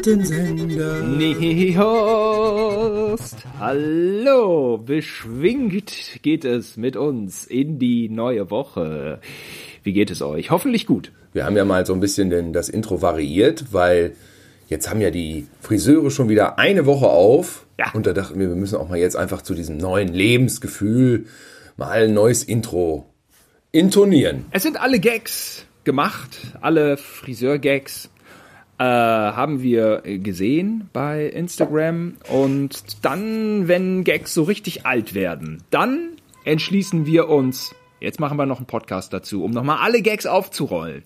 Piratensender. Nee, Host. Hallo, beschwingt geht es mit uns in die neue Woche. Wie geht es euch? Hoffentlich gut. Wir haben ja mal so ein bisschen den, das Intro variiert, weil jetzt haben ja die Friseure schon wieder eine Woche auf. Ja. Und da dachten wir, wir müssen auch mal jetzt einfach zu diesem neuen Lebensgefühl mal ein neues Intro intonieren. Es sind alle Gags gemacht, alle Friseur-Gags äh, haben wir gesehen bei Instagram. Und dann, wenn Gags so richtig alt werden, dann entschließen wir uns, jetzt machen wir noch einen Podcast dazu, um nochmal alle Gags aufzurollen.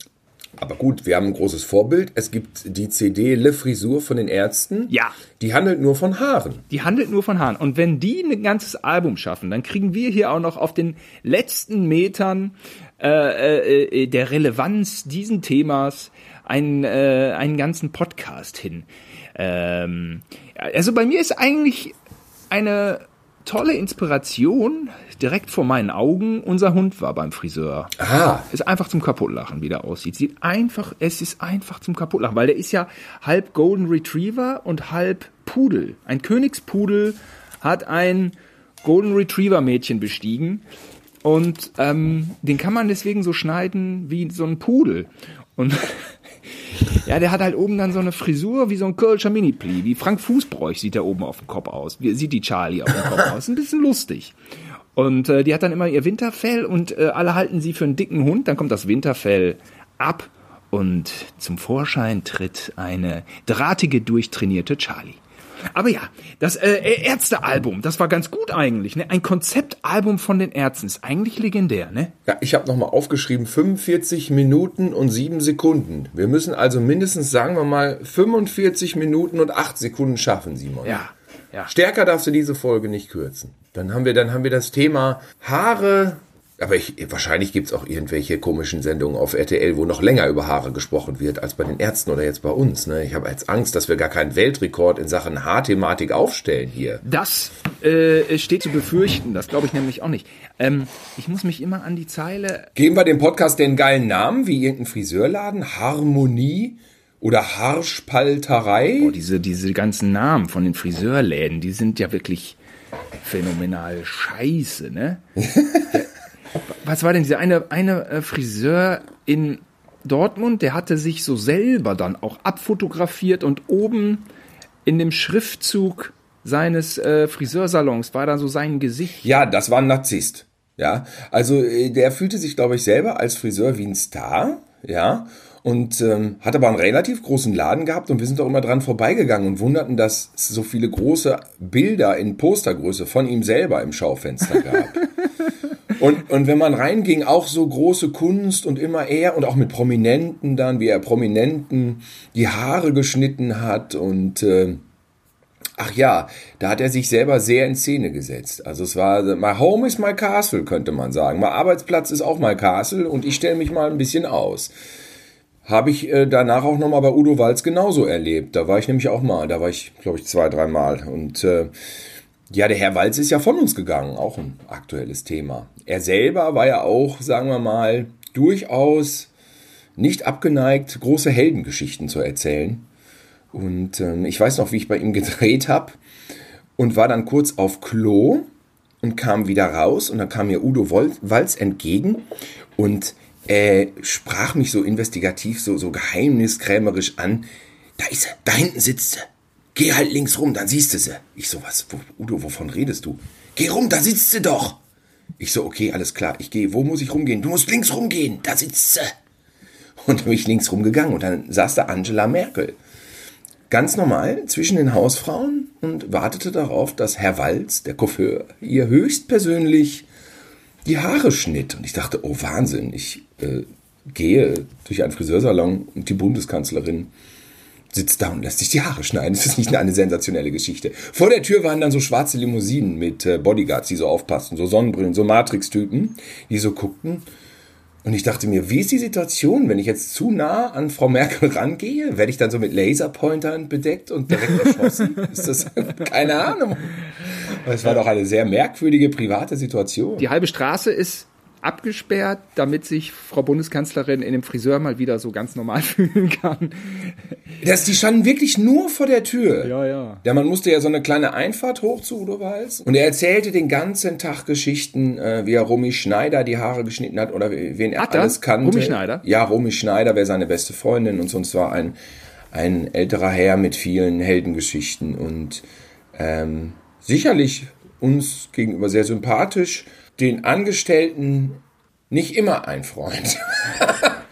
Aber gut, wir haben ein großes Vorbild. Es gibt die CD Le Frisur von den Ärzten. Ja. Die handelt nur von Haaren. Die handelt nur von Haaren. Und wenn die ein ganzes Album schaffen, dann kriegen wir hier auch noch auf den letzten Metern äh, äh, äh, der Relevanz diesen Themas einen, äh, einen ganzen Podcast hin. Ähm, also bei mir ist eigentlich eine tolle Inspiration direkt vor meinen Augen. Unser Hund war beim Friseur. Ah, Ist einfach zum Kaputtlachen, wie der aussieht. Sieht einfach, es ist einfach zum Kaputtlachen, weil der ist ja halb Golden Retriever und halb Pudel. Ein Königspudel hat ein Golden Retriever Mädchen bestiegen und ähm, den kann man deswegen so schneiden wie so ein Pudel. Und ja, der hat halt oben dann so eine Frisur wie so ein Kölscher Mini-Pli. Wie Frank Fußbräuch sieht der oben auf dem Kopf aus. Wie sieht die Charlie auf dem Kopf aus? Ein bisschen lustig. Und äh, die hat dann immer ihr Winterfell und äh, alle halten sie für einen dicken Hund. Dann kommt das Winterfell ab und zum Vorschein tritt eine drahtige, durchtrainierte Charlie. Aber ja, das äh, Ärztealbum, das war ganz gut eigentlich. Ne? Ein Konzeptalbum von den Ärzten ist eigentlich legendär, ne? ja, ich habe nochmal aufgeschrieben, 45 Minuten und 7 Sekunden. Wir müssen also mindestens, sagen wir mal, 45 Minuten und 8 Sekunden schaffen, Simon. Ja, ja. Stärker darfst du diese Folge nicht kürzen. Dann haben wir, dann haben wir das Thema Haare. Aber ich, wahrscheinlich gibt's auch irgendwelche komischen Sendungen auf RTL, wo noch länger über Haare gesprochen wird als bei den Ärzten oder jetzt bei uns. Ne? Ich habe jetzt Angst, dass wir gar keinen Weltrekord in Sachen Haarthematik aufstellen hier. Das äh, steht zu befürchten, das glaube ich nämlich auch nicht. Ähm, ich muss mich immer an die Zeile Geben wir dem Podcast den geilen Namen wie irgendein Friseurladen? Harmonie oder Haarspalterei? Oh, diese, diese ganzen Namen von den Friseurläden, die sind ja wirklich phänomenal scheiße, ne? Was war denn dieser eine, eine äh, Friseur in Dortmund, der hatte sich so selber dann auch abfotografiert und oben in dem Schriftzug seines äh, Friseursalons war dann so sein Gesicht. Ja, das war ein Narzisst. Ja, also äh, der fühlte sich, glaube ich, selber als Friseur wie ein Star. Ja, und ähm, hat aber einen relativ großen Laden gehabt und wir sind doch immer dran vorbeigegangen und wunderten, dass es so viele große Bilder in Postergröße von ihm selber im Schaufenster gab. Und, und wenn man reinging, auch so große Kunst und immer er und auch mit Prominenten dann, wie er Prominenten die Haare geschnitten hat und äh, ach ja, da hat er sich selber sehr in Szene gesetzt. Also es war, my home is my castle, könnte man sagen. Mein Arbeitsplatz ist auch my castle und ich stelle mich mal ein bisschen aus. Habe ich äh, danach auch nochmal bei Udo Walz genauso erlebt. Da war ich nämlich auch mal, da war ich, glaube ich, zwei, dreimal. Und äh, ja, der Herr Walz ist ja von uns gegangen, auch ein aktuelles Thema. Er selber war ja auch, sagen wir mal, durchaus nicht abgeneigt, große Heldengeschichten zu erzählen. Und ähm, ich weiß noch, wie ich bei ihm gedreht habe und war dann kurz auf Klo und kam wieder raus und dann kam mir Udo Walz entgegen und äh, sprach mich so investigativ, so, so geheimniskrämerisch an. Da ist sie, da hinten sitzt sie. Geh halt links rum, dann siehst du sie. Ich so, was, wo, Udo, wovon redest du? Geh rum, da sitzt sie doch. Ich so, okay, alles klar, ich gehe. Wo muss ich rumgehen? Du musst links rumgehen, da sitzt sie. Und dann bin ich links rumgegangen und dann saß da Angela Merkel. Ganz normal zwischen den Hausfrauen und wartete darauf, dass Herr Walz, der Coiffeur, ihr höchstpersönlich die Haare schnitt. Und ich dachte, oh Wahnsinn, ich äh, gehe durch einen Friseursalon und die Bundeskanzlerin sitzt da und lässt sich die Haare schneiden. Das ist nicht eine sensationelle Geschichte. Vor der Tür waren dann so schwarze Limousinen mit äh, Bodyguards, die so aufpassten, so Sonnenbrillen, so Matrix-Typen, die so guckten. Und ich dachte mir, wie ist die Situation, wenn ich jetzt zu nah an Frau Merkel rangehe? Werde ich dann so mit Laserpointern bedeckt und direkt erschossen? ist das keine Ahnung. Es war doch eine sehr merkwürdige private Situation. Die halbe Straße ist abgesperrt, damit sich Frau Bundeskanzlerin in dem Friseur mal wieder so ganz normal fühlen kann. Das, die standen wirklich nur vor der Tür. Ja, ja. Ja, man musste ja so eine kleine Einfahrt hoch zu Udo Walz. Und er erzählte den ganzen Tag Geschichten, äh, wie er Romy Schneider die Haare geschnitten hat oder wen er Hat er? alles kannte. Romy Schneider? Ja, Romy Schneider wäre seine beste Freundin und sonst war ein, ein älterer Herr mit vielen Heldengeschichten und ähm, sicherlich uns gegenüber sehr sympathisch, den Angestellten nicht immer ein Freund.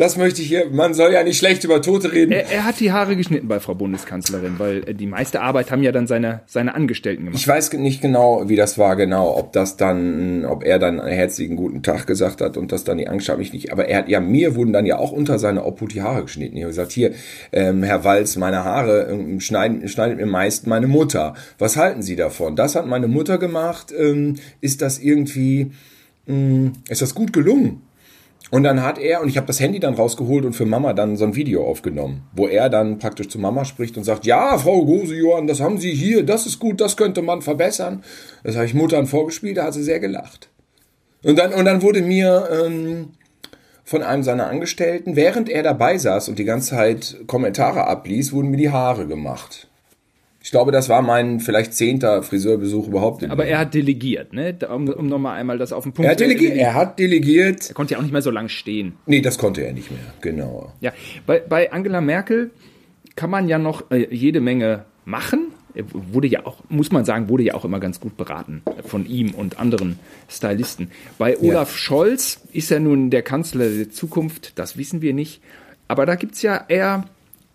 Das möchte ich hier, man soll ja nicht schlecht über Tote reden. Er, er hat die Haare geschnitten bei Frau Bundeskanzlerin, weil äh, die meiste Arbeit haben ja dann seine, seine Angestellten gemacht. Ich weiß nicht genau, wie das war, genau, ob das dann, ob er dann einen herzlichen guten Tag gesagt hat und das dann die Angst habe ich nicht. Aber er hat ja, mir wurden dann ja auch unter seine Obhut die Haare geschnitten. Ich habe gesagt, hier, ähm, Herr Walz, meine Haare ähm, schneiden, schneidet mir meist meine Mutter. Was halten Sie davon? Das hat meine Mutter gemacht. Ähm, ist das irgendwie, ähm, ist das gut gelungen? Und dann hat er, und ich habe das Handy dann rausgeholt und für Mama dann so ein Video aufgenommen, wo er dann praktisch zu Mama spricht und sagt, ja, Frau Gose-Johann, das haben Sie hier, das ist gut, das könnte man verbessern. Das habe ich Muttern vorgespielt, da hat sie sehr gelacht. Und dann, und dann wurde mir ähm, von einem seiner Angestellten, während er dabei saß und die ganze Zeit Kommentare ablies, wurden mir die Haare gemacht. Ich glaube, das war mein vielleicht zehnter Friseurbesuch überhaupt. Aber er hat delegiert, ne? Um, um nochmal einmal das auf den Punkt er hat delegiert. Er hat delegiert. Er konnte ja auch nicht mehr so lange stehen. Nee, das konnte er nicht mehr. Genau. Ja, bei, bei Angela Merkel kann man ja noch äh, jede Menge machen. Er wurde ja auch, muss man sagen, wurde ja auch immer ganz gut beraten von ihm und anderen Stylisten. Bei Olaf Scholz ist er nun der Kanzler der Zukunft, das wissen wir nicht. Aber da gibt's ja eher,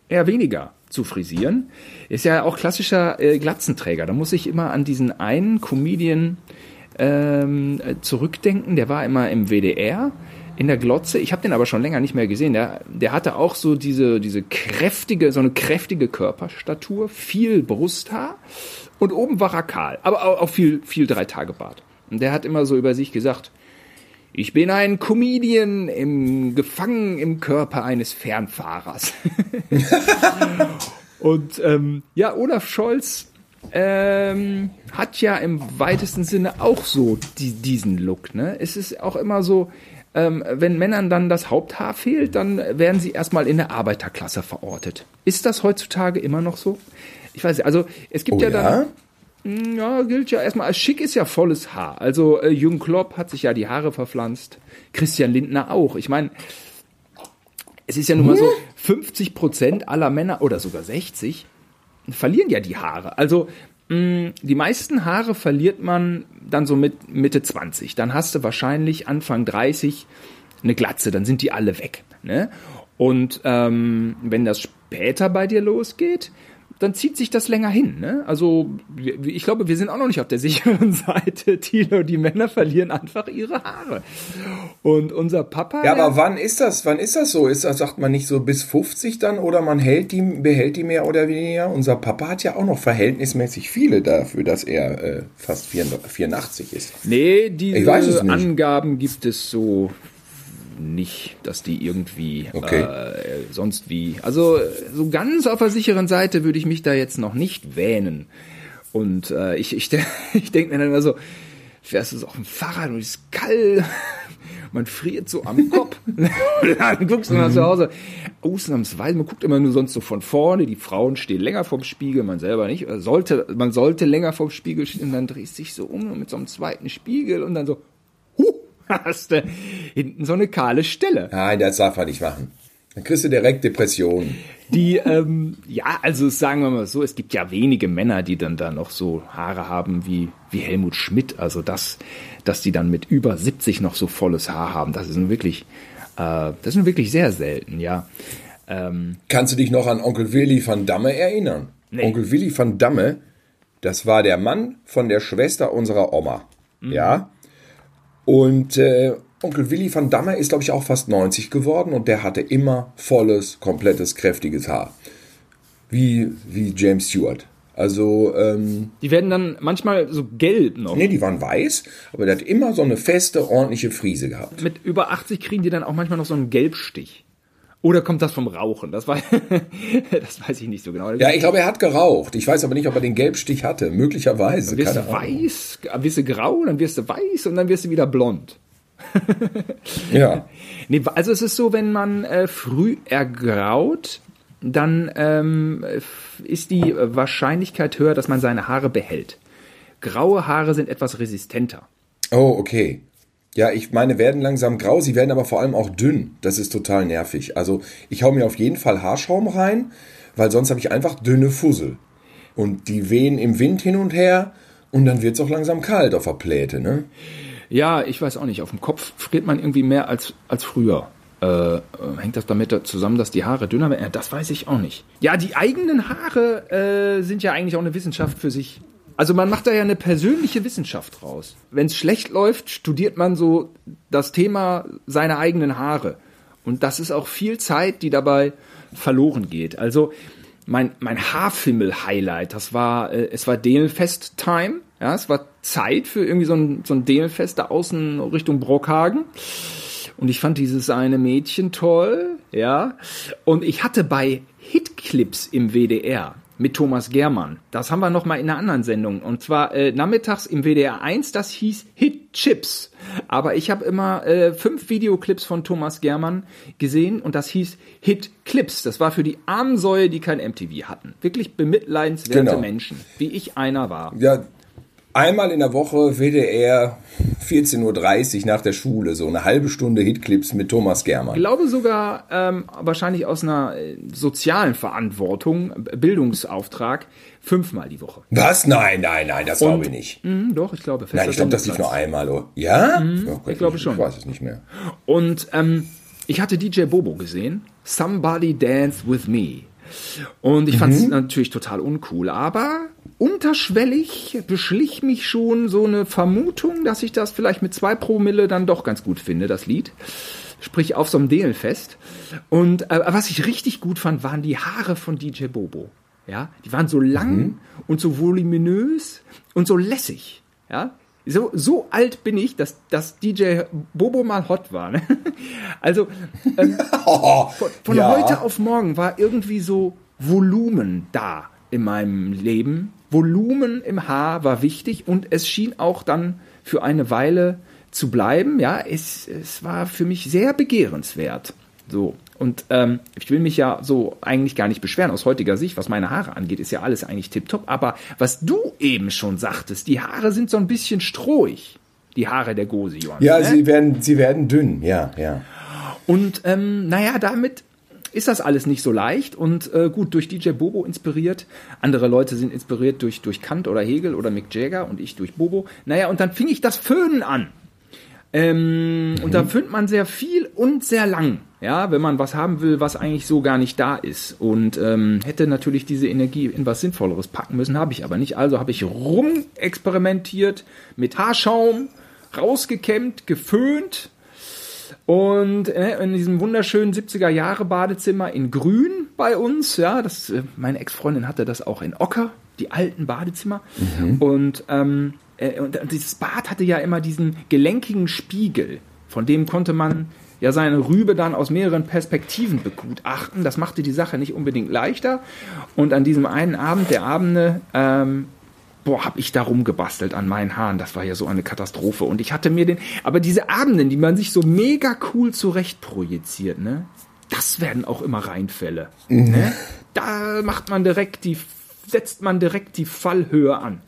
eher weniger zu frisieren. Ist ja auch klassischer äh, Glatzenträger. Da muss ich immer an diesen einen Comedian ähm, äh, zurückdenken. Der war immer im WDR in der Glotze. Ich habe den aber schon länger nicht mehr gesehen. Der, der hatte auch so diese, diese kräftige, so eine kräftige Körperstatur, viel Brusthaar und oben war er kahl, aber auch, auch viel, viel Drei-Tage-Bart. Und der hat immer so über sich gesagt, ich bin ein Comedian im, gefangen im Körper eines Fernfahrers. Und ähm, ja, Olaf Scholz ähm, hat ja im weitesten Sinne auch so die, diesen Look. Ne? Es ist auch immer so, ähm, wenn Männern dann das Haupthaar fehlt, dann werden sie erstmal in der Arbeiterklasse verortet. Ist das heutzutage immer noch so? Ich weiß nicht, also es gibt Oh ja, ja? dann, ja, gilt ja erstmal als schick ist ja volles Haar. Also äh, Jürgen Klopp hat sich ja die Haare verpflanzt, Christian Lindner auch. Ich meine, es ist ja nun mal so, 50 Prozent aller Männer oder sogar 60 verlieren ja die Haare. Also mh, die meisten Haare verliert man dann so mit Mitte 20. Dann hast du wahrscheinlich Anfang 30 eine Glatze, dann sind die alle weg. Ne? Und ähm, wenn das später bei dir losgeht, dann zieht sich das länger hin. Ne? Also ich glaube, wir sind auch noch nicht auf der sicheren Seite. Tilo, die Männer verlieren einfach ihre Haare. Und unser Papa. Ja, aber wann ist das? Wann ist das so? Ist das, sagt man nicht so bis 50 dann oder man hält die, behält die mehr oder weniger? Unser Papa hat ja auch noch verhältnismäßig viele dafür, dass er äh, fast 84 ist. Nee, diese. Angaben gibt es so nicht, dass die irgendwie Okay. äh, sonst wie. Also so ganz auf der sicheren Seite würde ich mich da jetzt noch nicht wähnen. Und äh, ich, ich, ich denke mir dann immer so, fährst du so auf dem Fahrrad und es ist kalt, man friert so am Kopf. und dann guckst du mal zu Hause. Ausnahmsweise, man guckt immer nur sonst so von vorne, die Frauen stehen länger vorm Spiegel, man selber nicht. Sollte, man sollte länger vorm Spiegel stehen und dann drehst du dich so um mit so einem zweiten Spiegel und dann so, hast du hinten so eine kahle Stelle. Nein, das darf man nicht machen. Dann kriegst du direkt Depressionen. Die, ähm, ja, also sagen wir mal so, es gibt ja wenige Männer, die dann da noch so Haare haben wie, wie Helmut Schmidt. Also das, dass die dann mit über 70 noch so volles Haar haben, das ist nun wirklich, äh, das ist nun wirklich sehr selten, ja. Ähm, Kannst du dich noch an Onkel Willy van Damme erinnern? Nee. Onkel Willy van Damme, das war der Mann von der Schwester unserer Oma. Ja. Und äh, Onkel Willy van Damme ist, glaube ich, auch fast 90 geworden und der hatte immer volles, komplettes, kräftiges Haar. Wie, wie James Stewart. Also, ähm, die werden dann manchmal so gelb noch. nee, die waren weiß, aber der hat immer so eine feste, ordentliche Friese gehabt. Mit über 80 kriegen die dann auch manchmal noch so einen Gelbstich. Oder kommt das vom Rauchen? Das, war, das weiß ich nicht so genau. Ja, ich glaube, er hat geraucht. Ich weiß aber nicht, ob er den Gelbstich hatte. Möglicherweise. wirst keine du weiß, wirst du grau, dann wirst du weiß und dann wirst du wieder blond. Ja. Nee, also es ist so, wenn man äh, früh ergraut, dann ähm, ist die Wahrscheinlichkeit höher, dass man seine Haare behält. Graue Haare sind etwas resistenter. Oh, okay. Ja, ich meine, werden langsam grau, sie werden aber vor allem auch dünn. Das ist total nervig. Also ich hau mir auf jeden Fall Haarschaum rein, weil sonst habe ich einfach dünne Fussel. Und die wehen im Wind hin und her und dann wird's auch langsam kalt auf der Pläte, ne? Ja, ich weiß auch nicht. Auf dem Kopf friert man irgendwie mehr als, als früher. Äh, äh, hängt das damit zusammen, dass die Haare dünner werden? Das weiß ich auch nicht. Ja, die eigenen Haare äh, sind ja eigentlich auch eine Wissenschaft für sich. Also man macht da ja eine persönliche Wissenschaft raus. Wenn es schlecht läuft, studiert man so das Thema seiner eigenen Haare. Und das ist auch viel Zeit, die dabei verloren geht. Also mein, mein Haarfimmel-Highlight, das war, äh, es war Delfest-Time. Ja, es war Zeit für irgendwie so ein, so ein Delfest da außen Richtung Brockhagen. Und ich fand dieses eine Mädchen toll, ja. Und ich hatte bei Hitclips im WDR mit Thomas Germann. Das haben wir noch mal in einer anderen Sendung und zwar äh, nachmittags im WDR 1, das hieß Hit Chips. Aber ich habe immer äh, fünf Videoclips von Thomas Germann gesehen und das hieß Hit Clips. Das war für die armen Säue, die kein MTV hatten. Wirklich bemitleidenswerte Genau. Menschen, wie ich einer war. Ja, einmal in der Woche WDR 14.30 Uhr nach der Schule, so eine halbe Stunde Hitclips mit Thomas Ich Germann. glaube sogar ähm, wahrscheinlich aus einer äh, sozialen Verantwortung, Bildungsauftrag, fünfmal die Woche. Was? Nein, nein, nein, das glaube ich nicht. Hm, doch, ich glaube. Nein, ich glaube, das lief nur einmal. Oder? Ja? Okay, ich glaube schon. Ich weiß es nicht mehr. Und ähm, ich hatte DJ Bobo gesehen. Somebody Dance With Me. Und ich fand es natürlich total uncool, aber unterschwellig beschlich mich schon so eine Vermutung, dass ich das vielleicht mit zwei Promille dann doch ganz gut finde, das Lied. Sprich auf so einem Delenfest. Und äh, was ich richtig gut fand, waren die Haare von DJ Bobo. Ja, die waren so lang und so voluminös und so lässig. Ja, so, so alt bin ich, dass, dass DJ Bobo mal hot war. Ne? Also ähm, von, von Ja. heute auf morgen war irgendwie so Volumen da in meinem Leben. Volumen im Haar war wichtig und es schien auch dann für eine Weile zu bleiben. Ja, es, es war für mich sehr begehrenswert. So. Und ähm, ich will mich ja so eigentlich gar nicht beschweren aus heutiger Sicht, was meine Haare angeht, ist ja alles eigentlich tipptopp. Aber was du eben schon sagtest, die Haare sind so ein bisschen strohig. Die Haare der Gosion. Ja, ne? sie werden, sie werden dünn, ja, ja. Und ähm, naja, damit ist das alles nicht so leicht und äh, gut, durch DJ Bobo inspiriert. Andere Leute sind inspiriert durch, durch Kant oder Hegel oder Mick Jagger und ich durch Bobo. Naja, und dann fing ich das Föhnen an. Ähm, Und da föhnt man sehr viel und sehr lang. Ja, wenn man was haben will, was eigentlich so gar nicht da ist. Und ähm, hätte natürlich diese Energie in was Sinnvolleres packen müssen, habe ich aber nicht. Also habe ich rumexperimentiert mit Haarschaum, rausgekämmt, geföhnt, und äh, in diesem wunderschönen 70er Jahre Badezimmer in Grün bei uns, ja, das, äh, meine Ex-Freundin hatte das auch in Ocker, die alten Badezimmer. Und, ähm, äh, und dieses Bad hatte ja immer diesen gelenkigen Spiegel, von dem konnte man ja seine Rübe dann aus mehreren Perspektiven begutachten. Das machte die Sache nicht unbedingt leichter. Und an diesem einen Abend der Abende ähm, boah, hab ich da rumgebastelt an meinen Haaren. Das war ja so eine Katastrophe. Und ich hatte mir den, aber diese Abenden, die man sich so mega cool zurecht projiziert, ne? Das werden auch immer Reinfälle. Ne? Da macht man direkt die, setzt man direkt die Fallhöhe an.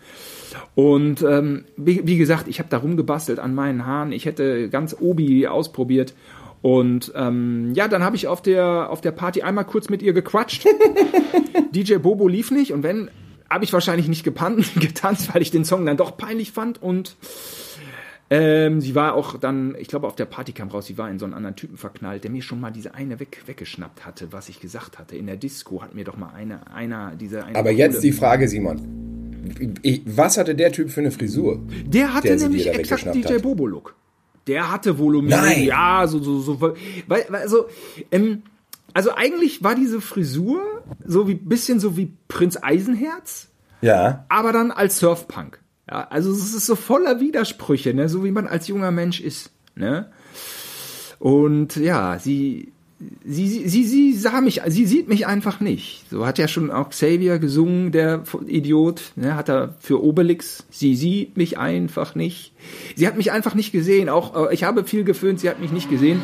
Und ähm, wie, wie gesagt, ich habe da rumgebastelt an meinen Haaren. Ich hätte ganz Obi ausprobiert. Und ähm, ja, dann habe ich auf der, auf der Party einmal kurz mit ihr gequatscht. DJ Bobo lief nicht und wenn, habe ich wahrscheinlich nicht gepannt, getanzt, weil ich den Song dann doch peinlich fand und ähm, sie war auch dann, ich glaube, auf der Party kam raus, sie war in so einen anderen Typen verknallt, der mir schon mal diese eine weg, weggeschnappt hatte, was ich gesagt hatte. In der Disco hat mir doch mal eine, einer dieser eine Aber jetzt die Frage, Simon. Ich, was hatte der Typ für eine Frisur? Der hatte der nämlich exakt DJ. Bobo-Look. Der hatte Volumen. Nein. Ja, so, so, so. Weil, weil also, ähm, also eigentlich war diese Frisur so wie, bisschen so wie Prinz Eisenherz, Ja. aber dann als Surfpunk. Ja, also es ist so voller Widersprüche, ne, so wie man als junger Mensch ist, ne? Und ja, sie sie, sie, sie, sie sah mich, sie sieht mich einfach nicht. So hat ja schon auch Xavier gesungen, der Idiot, ne, hat er für Obelix. Sie sieht mich einfach nicht. Sie hat mich einfach nicht gesehen. Auch äh, ich habe viel geföhnt, sie hat mich nicht gesehen.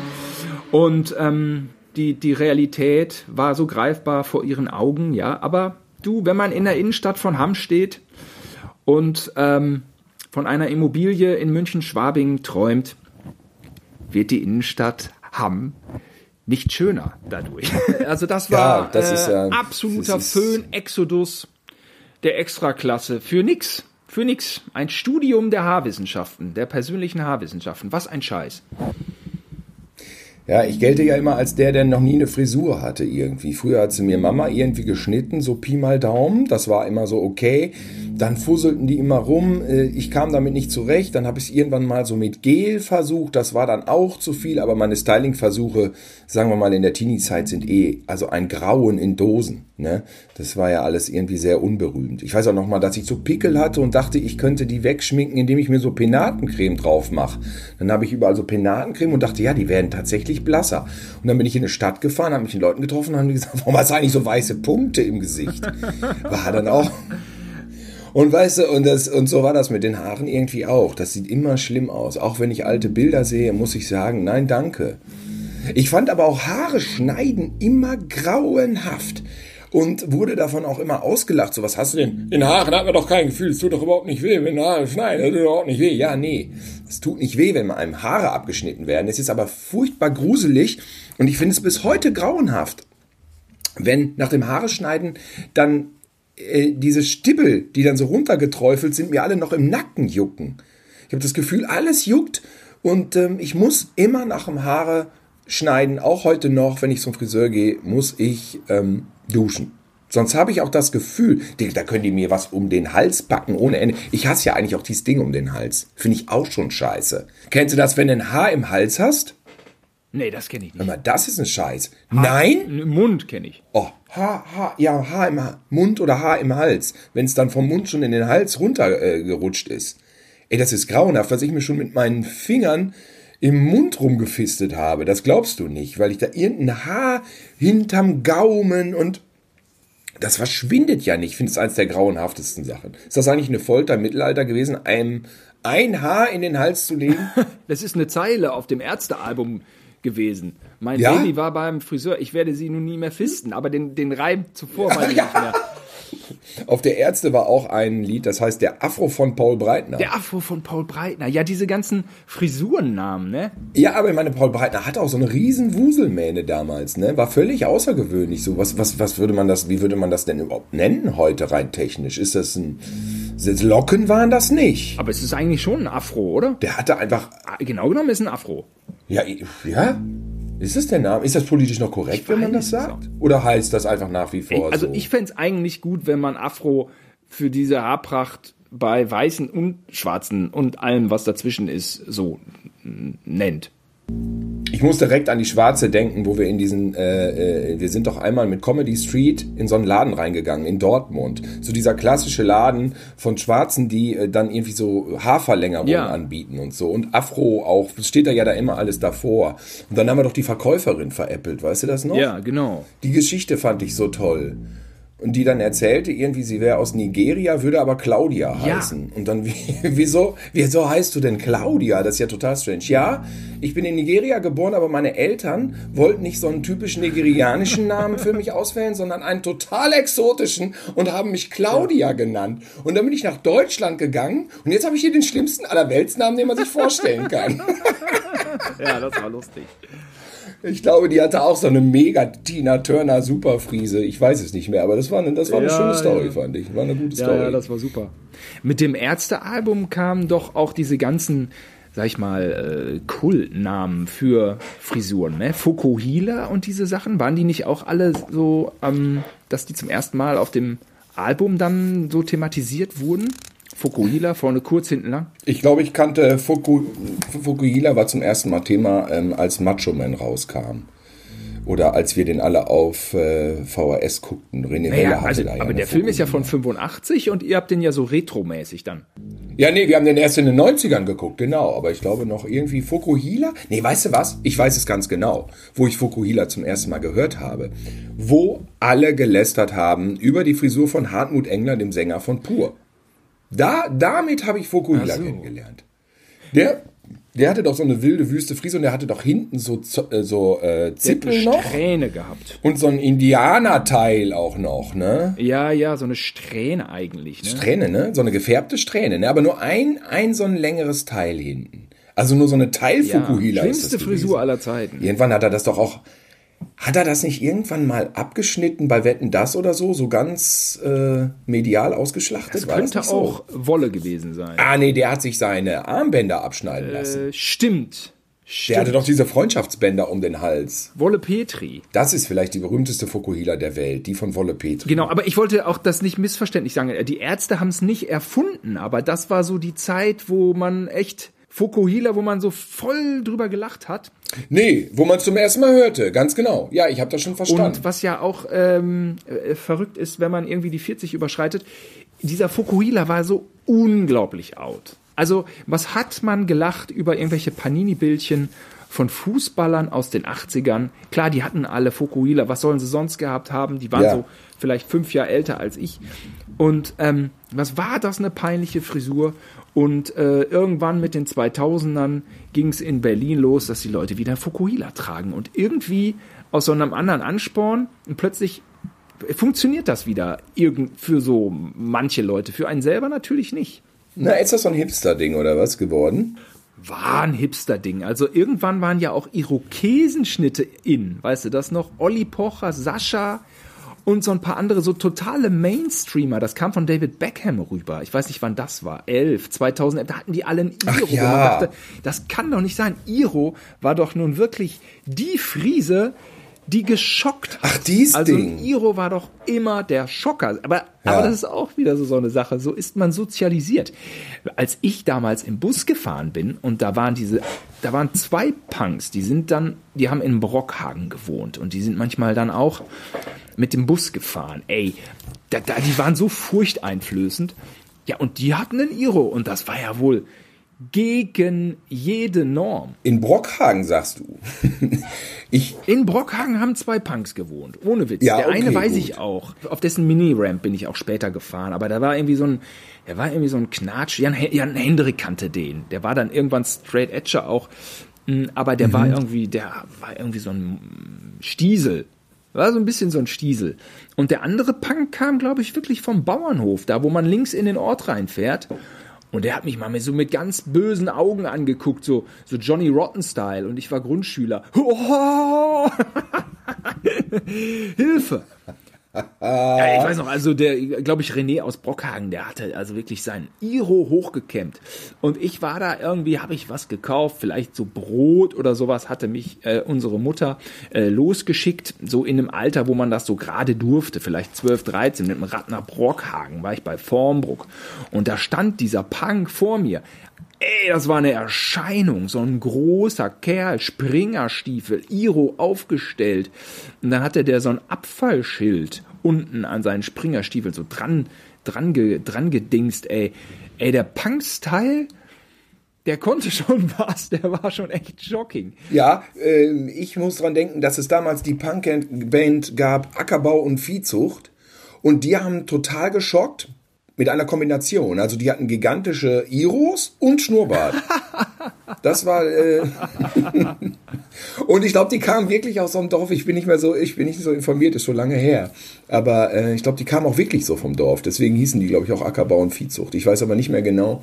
Und ähm, die, die Realität war so greifbar vor ihren Augen, ja. Aber du, wenn man in der Innenstadt von Hamm steht und ähm, von einer Immobilie in München-Schwabing träumt, wird die Innenstadt Hamm nicht schöner dadurch. Also das war ja, das ist, äh, absoluter Föhn-Exodus der Extraklasse für nix. Für nix. Ein Studium der Haarwissenschaften, der persönlichen Haarwissenschaften. Was ein Scheiß. Ja, ich gelte ja immer als der, der noch nie eine Frisur hatte irgendwie. Früher hat sie mir Mama irgendwie geschnitten, so Pi mal Daumen. Das war immer so okay. Dann fusselten die immer rum. Äh, ich kam damit nicht zurecht. Dann habe ich es irgendwann mal so mit Gel versucht. Das war dann auch zu viel. Aber meine Styling-Versuche, sagen wir mal in der Teenie-Zeit, sind eh also ein Grauen in Dosen. Ne? Das war ja alles irgendwie sehr unberühmt. Ich weiß auch noch mal, dass ich so Pickel hatte und dachte, ich könnte die wegschminken, indem ich mir so Penatencreme drauf mache. Dann habe ich überall so Penatencreme und dachte, ja, die werden tatsächlich blasser. Und dann bin ich in eine Stadt gefahren, habe mich mit Leuten getroffen und haben gesagt, warum hast du eigentlich so weiße Punkte im Gesicht? War dann auch und weißt du, und, das, und so war das mit den Haaren irgendwie auch. Das sieht immer schlimm aus. Auch wenn ich alte Bilder sehe, muss ich sagen, nein, danke. Ich fand aber auch Haare schneiden immer grauenhaft und wurde davon auch immer ausgelacht. So, was hast du denn? In Haaren hat man doch kein Gefühl. Es tut doch überhaupt nicht weh, wenn Haare schneiden. Das tut überhaupt nicht weh. Ja, nee. Es tut nicht weh, wenn einem Haare abgeschnitten werden. Es ist aber furchtbar gruselig und ich finde es bis heute grauenhaft. Wenn nach dem Haare schneiden dann äh, diese Stibbel, die dann so runtergeträufelt sind, mir alle noch im Nacken jucken. Ich habe das Gefühl, alles juckt und ähm, ich muss immer nach dem Haare schneiden, auch heute noch, wenn ich zum Friseur gehe, muss ich ähm, duschen. Sonst habe ich auch das Gefühl, da können die mir was um den Hals packen ohne Ende. Ich hasse ja eigentlich auch dieses Ding um den Hals. Finde ich auch schon scheiße. Kennst du das, wenn du ein Haar im Hals hast? Nee, das kenne ich nicht. Aber das ist ein Scheiß. Haar, Nein? Im Mund kenne ich. Oh, Haar, Haar, ja, Haar im Mund oder Haar im Hals. Wenn es dann vom Mund schon in den Hals runtergerutscht äh, ist. Ey, das ist grauenhaft, was ich mir schon mit meinen Fingern im Mund rumgefistet habe. Das glaubst du nicht, weil ich da irgendein Haar hinterm Gaumen und das verschwindet ja nicht. Ich finde es eines der grauenhaftesten Sachen. Ist das eigentlich eine Folter im Mittelalter gewesen, einem ein Haar in den Hals zu legen? das ist eine Zeile auf dem Ärztealbum gewesen. Mein ja? Baby war beim Friseur. Ich werde sie nun nie mehr fisten, aber den, den Reim zuvor weiß ich nicht mehr. Auf der Ärzte war auch ein Lied, das heißt der Afro von Paul Breitner. Der Afro von Paul Breitner. Ja, diese ganzen Frisurennamen, ne? Ja, aber ich meine, Paul Breitner hatte auch so eine riesen Wuselmähne damals, ne? War völlig außergewöhnlich. So, was, was, was würde man das, wie würde man das denn überhaupt nennen heute rein technisch? Ist das ein, Locken waren das nicht. Aber es ist eigentlich schon ein Afro, oder? Der hatte einfach. Ah, genau genommen ist ein Afro. Ja, ja. Ist es der Name? Ist das politisch noch korrekt, wenn man das sagt? Oder heißt das einfach nach wie vor Also so? ich fände es eigentlich gut, wenn man Afro für diese Haarpracht bei Weißen und Schwarzen und allem, was dazwischen ist, so nennt. Ich muss direkt an die Schwarze denken, wo wir in diesen, äh, äh, wir sind doch einmal mit Comedy Street in so einen Laden reingegangen, in Dortmund. So dieser klassische Laden von Schwarzen, die äh, dann irgendwie so Haarverlängerungen ja. anbieten und so. Und Afro auch, steht da ja da immer alles davor. Und dann haben wir doch die Verkäuferin veräppelt, weißt du das noch? Ja, genau. Die Geschichte fand ich so toll und die dann erzählte irgendwie, sie wäre aus Nigeria, würde aber Claudia heißen. Ja. Und dann, wie, wieso, wieso heißt du denn Claudia? Das ist ja total strange. Ja, ich bin in Nigeria geboren, aber meine Eltern wollten nicht so einen typischen nigerianischen Namen für mich auswählen, sondern einen total exotischen und haben mich Claudia genannt. Und dann bin ich nach Deutschland gegangen und jetzt habe ich hier den schlimmsten aller Weltsnamen, den man sich vorstellen kann. ja, das war lustig. Ich glaube, die hatte auch so eine mega Tina Turner Superfriese. Ich weiß es nicht mehr, aber das war eine, das war eine ja, schöne Story, ja. fand ich. War eine gute Story. Ja, das war super. Mit dem Ärztealbum kamen doch auch diese ganzen, sag ich mal, äh, Kultnamen für Frisuren, ne? Fukuhila und diese Sachen, waren die nicht auch alle so, ähm, dass die zum ersten Mal auf dem Album dann so thematisiert wurden? Fukuhila, vorne kurz, hinten lang? Ich glaube, ich kannte Fuku, Fukuhila war zum ersten Mal Thema, ähm, als Macho Man rauskam. Oder als wir den alle auf äh, VHS guckten. René naja, Weller hatte also, da ja Aber der Film ist ja von 85 und ihr habt den ja so retromäßig dann. Ja, nee, wir haben den erst in den 90ern geguckt, genau. Aber ich glaube noch irgendwie Fukuhila. Nee, weißt du was? Ich weiß es ganz genau, wo ich Fukuhila zum ersten Mal gehört habe. Wo alle gelästert haben über die Frisur von Hartmut Engler, dem Sänger von Pur. Da, damit habe ich Fukuhila Ach so. kennengelernt. Der, der hatte doch so eine wilde Wüste Frise und der hatte doch hinten so, äh, so äh, Zippel noch. Strähne gehabt. Und so ein Indianerteil auch noch, ne? Ja, ja, so eine Strähne eigentlich. Ne? Strähne, ne? So eine gefärbte Strähne, ne? Aber nur ein, ein so ein längeres Teil hinten. Also nur so eine ja, Teilfukuhila ist schlimmste das Frisur gewesen. aller Zeiten. Irgendwann hat er das doch auch. Hat er das nicht irgendwann mal abgeschnitten bei Wetten das oder so, so ganz äh, medial ausgeschlachtet? Das könnte so? auch Wolle gewesen sein. Ah nee, der hat sich seine Armbänder abschneiden lassen. Äh, stimmt. Der hatte doch diese Freundschaftsbänder um den Hals. Wolle Petri. Das ist vielleicht die berühmteste Fukuhila der Welt, die von Wolle Petri. Genau, aber ich wollte auch das nicht missverständlich sagen. Die Ärzte haben es nicht erfunden, aber das war so die Zeit, wo man echt Fukuhila, wo man so voll drüber gelacht hat. Nee, wo man es zum ersten Mal hörte, ganz genau. Ja, ich habe das schon verstanden. Und was ja auch ähm, äh, verrückt ist, wenn man irgendwie die 40 überschreitet, dieser Fukuhila war so unglaublich out. Also, was hat man gelacht über irgendwelche Panini-Bildchen von Fußballern aus den 80ern? Klar, die hatten alle Fukuhila, was sollen sie sonst gehabt haben? Die waren Ja. so vielleicht fünf Jahre älter als ich. Und ähm, was war das eine peinliche Frisur? Und äh, irgendwann mit den 2000ern ging es in Berlin los, dass die Leute wieder Fukuhila tragen. Und irgendwie aus so einem anderen Ansporn und plötzlich funktioniert das wieder irgend für so manche Leute. Für einen selber natürlich nicht. Na, ist das so ein Hipster-Ding oder was geworden? War ein Hipster-Ding. Also irgendwann waren ja auch Irokesenschnitte in. Weißt du das noch? Olli Pocher, Sascha und so ein paar andere, so totale Mainstreamer. Das kam von David Beckham rüber. Ich weiß nicht, wann das war. 11, 2011. Da hatten die alle ein Iro. Ja. man dachte, das kann doch nicht sein. Iro war doch nun wirklich die Friese, die geschockt hat. Ach, dies Also Ding. Iro war doch immer der Schocker. Aber, Ja. aber das ist auch wieder so, so eine Sache. So ist man sozialisiert. Als ich damals im Bus gefahren bin und da waren diese, da waren zwei Punks, die sind dann, die haben in Brockhagen gewohnt und die sind manchmal dann auch mit dem Bus gefahren. Ey, da, da, die waren so furchteinflößend. Ja, und die hatten einen Iro und das war ja wohl gegen jede Norm. In Brockhagen, sagst du. ich, In Brockhagen haben zwei Punks gewohnt, ohne Witz. Ja, der eine okay, weiß gut. ich auch. Auf dessen Mini-Ramp bin ich auch später gefahren, aber da war irgendwie so ein, der war irgendwie so ein Knatsch. Jan, Jan Hendrik kannte den. Der war dann irgendwann Straight Edger auch, Mm, aber der Mhm. war irgendwie, der war irgendwie so ein Stiesel. War so ein bisschen so ein Stiesel. Und der andere Punk kam, glaube ich, wirklich vom Bauernhof, da wo man links in den Ort reinfährt. Und der hat mich mal mit so mit ganz bösen Augen angeguckt, so, so Johnny Rotten-Style. Und ich war Grundschüler. Oh! Hilfe! Ja, ich weiß noch, also der, glaube ich, René aus Brockhagen, der hatte also wirklich sein Iro hochgekämmt. Und ich war da irgendwie, habe ich was gekauft, vielleicht so Brot oder sowas, hatte mich äh, unsere Mutter äh, losgeschickt, so in einem Alter, wo man das so gerade durfte, vielleicht 12, 13, mit dem Rad nach Brockhagen, war ich bei Formbruck. Und da stand dieser Punk vor mir. Ey, das war eine Erscheinung, so ein großer Kerl, Springerstiefel, Iro aufgestellt. Und dann hatte der so ein Abfallschild unten an seinen Springerstiefel so dran, dran, dran gedingst, ey. Ey, der Punk-Style, der konnte schon was, der war schon echt shocking. ja, ähm, ich muss dran denken, dass es damals die Punk-Band gab, Ackerbau und Viehzucht. Und die haben total geschockt mit einer Kombination. Also die hatten gigantische Iros und Schnurrbart. Das war. Äh und ich glaube, die kamen wirklich aus so einem Dorf. Ich bin nicht mehr so, ich bin nicht so informiert, ist schon lange her. Aber äh, ich glaube, die kamen auch wirklich so vom Dorf. Deswegen hießen die, glaube ich, auch Ackerbau und Viehzucht. Ich weiß aber nicht mehr genau,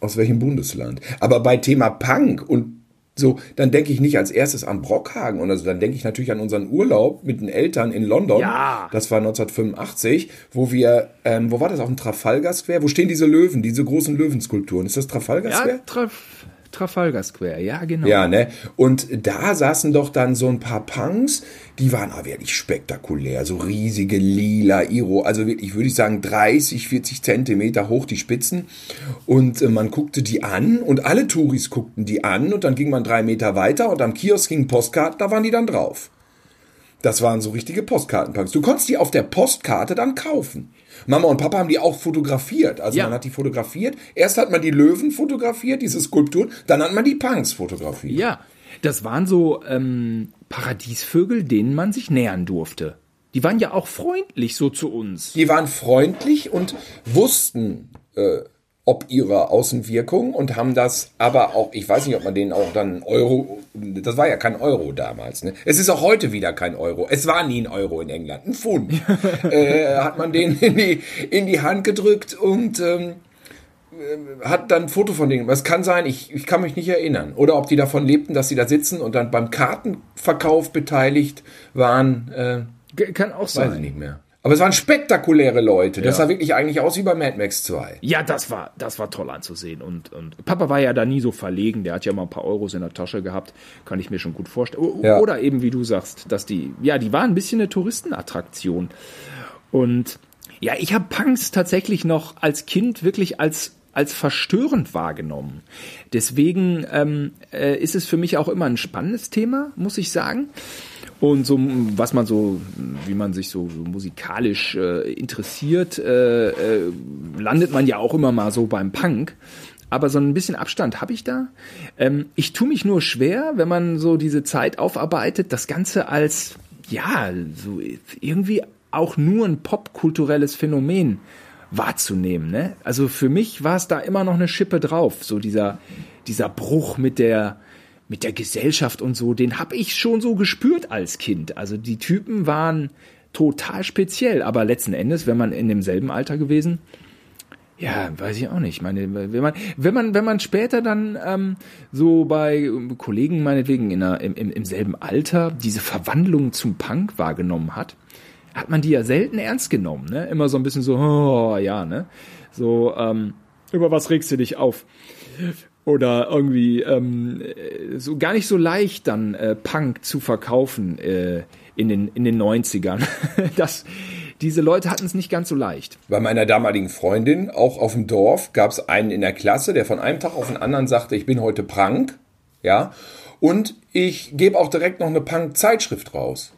aus welchem Bundesland. Aber bei Thema Punk und so, dann denke ich nicht als erstes an Brockhagen und also dann denke ich natürlich an unseren Urlaub mit den Eltern in London. Ja. Das war 1985, wo wir, ähm, wo war das auf dem Trafalgar Square? Wo stehen diese Löwen, diese großen Löwenskulpturen? Ist das Trafalgar Ja, Square? Traf Trafalgar Square, ja, genau. Ja, ne? Und da saßen doch dann so ein paar Punks, die waren aber wirklich spektakulär. So riesige lila Iro, also wirklich, würde ich sagen, 30, 40 Zentimeter hoch die Spitzen. Und äh, man guckte die an und alle Touris guckten die an und dann ging man drei Meter weiter und am Kiosk hingen Postkarten, da waren die dann drauf. Das waren so richtige Postkartenpunks. Du konntest die auf der Postkarte dann kaufen. Mama und Papa haben die auch fotografiert. Also Ja. man hat die fotografiert. Erst hat man die Löwen fotografiert, diese Skulpturen. Dann hat man die Punks fotografiert. Ja, das waren so ähm, Paradiesvögel, denen man sich nähern durfte. Die waren ja auch freundlich so zu uns. Die waren freundlich und wussten, äh, ob ihrer Außenwirkung und haben das aber auch, ich weiß nicht, ob man denen auch dann Euro, das war ja kein Euro damals, ne? Es ist auch heute wieder kein Euro. Es war nie ein Euro in England, ein Pfund. äh, hat man denen in die, in die Hand gedrückt und ähm, äh, hat dann ein Foto von denen. Es kann sein, ich, ich kann mich nicht erinnern. Oder ob die davon lebten, dass sie da sitzen und dann beim Kartenverkauf beteiligt waren. Äh, Kann auch Weiß ich sein. nicht mehr. Aber es waren spektakuläre Leute. Das Ja. sah wirklich eigentlich aus wie bei Mad Max 2. Ja, das war, das war toll anzusehen. Und, und Papa war ja da nie so verlegen. Der hat ja mal ein paar Euros in der Tasche gehabt. Kann ich mir schon gut vorstellen. O- Ja. Oder eben, wie du sagst, dass die, ja, die waren ein bisschen eine Touristenattraktion. Und ja, ich habe Punks tatsächlich noch als Kind wirklich als als verstörend wahrgenommen. Deswegen ähm, äh, ist es für mich auch immer ein spannendes Thema, muss ich sagen. Und so, was man so, wie man sich so, musikalisch äh, interessiert, äh, äh, landet man ja auch immer mal so beim Punk. Aber so ein bisschen Abstand habe ich da. Ähm, ich tue mich nur schwer, wenn man so diese Zeit aufarbeitet, das Ganze als, ja, so irgendwie auch nur ein popkulturelles Phänomen wahrzunehmen. Ne? Also für mich war es da immer noch eine Schippe drauf. So dieser, dieser Bruch mit der, mit der Gesellschaft und so, den habe ich schon so gespürt als Kind. Also die Typen waren total speziell, aber letzten Endes, wenn man in demselben Alter gewesen, ja, weiß ich auch nicht. Ich meine, wenn man, wenn man, wenn man später dann ähm, so bei Kollegen meinetwegen in der, im, im, im selben Alter diese Verwandlung zum Punk wahrgenommen hat, hat man die ja selten ernst genommen, ne? Immer so ein bisschen so, oh, ja, ne? So, ähm, über was regst du dich auf? Oder irgendwie ähm, äh, so gar nicht so leicht dann äh, Punk zu verkaufen äh, in den in den 90ern. das, diese Leute hatten es nicht ganz so leicht. Bei meiner damaligen Freundin, auch auf dem Dorf, gab es einen in der Klasse, der von einem Tag auf den anderen sagte, ich bin heute Prank. Ja. Und ich gebe auch direkt noch eine Punk-Zeitschrift raus.